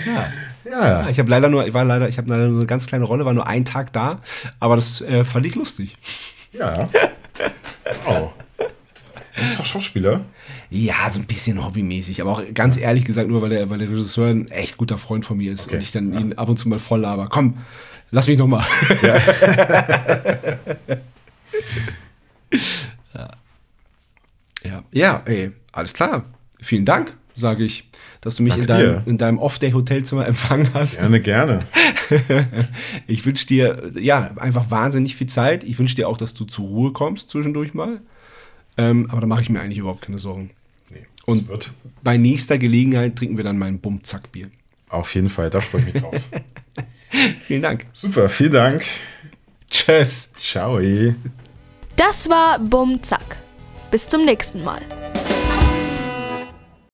ja. Ja, ich habe leider nur, ich war leider, ich habe leider nur eine ganz kleine Rolle, war nur einen Tag da, aber das äh, fand ich lustig. Ja. *laughs* Wow. Du bist doch Schauspieler. Ja, so ein bisschen hobbymäßig, aber auch ganz ehrlich gesagt nur, weil der, weil der Regisseur ein echt guter Freund von mir ist Okay, und ich dann ja. ihn ab und zu mal voll laber. Komm, lass mich noch mal. Ja. *laughs* ja. ja, ey, alles klar. Vielen Dank, sage ich, dass du mich in deinem, in deinem Off-Day-Hotelzimmer *laughs* empfangen hast. Gerne, gerne. Ich wünsche dir ja einfach wahnsinnig viel Zeit. Ich wünsche dir auch, dass du zur Ruhe kommst zwischendurch mal. Ähm, aber da mache ich mir eigentlich überhaupt keine Sorgen. Nee, Und- wird Bei nächster Gelegenheit trinken wir dann mein Bum-Zack-Bier. auf jeden Fall, da freue ich mich drauf. *laughs* Vielen Dank. Super, vielen Dank. Tschüss. Ciao. Das war Bum Zack. Bis zum nächsten Mal.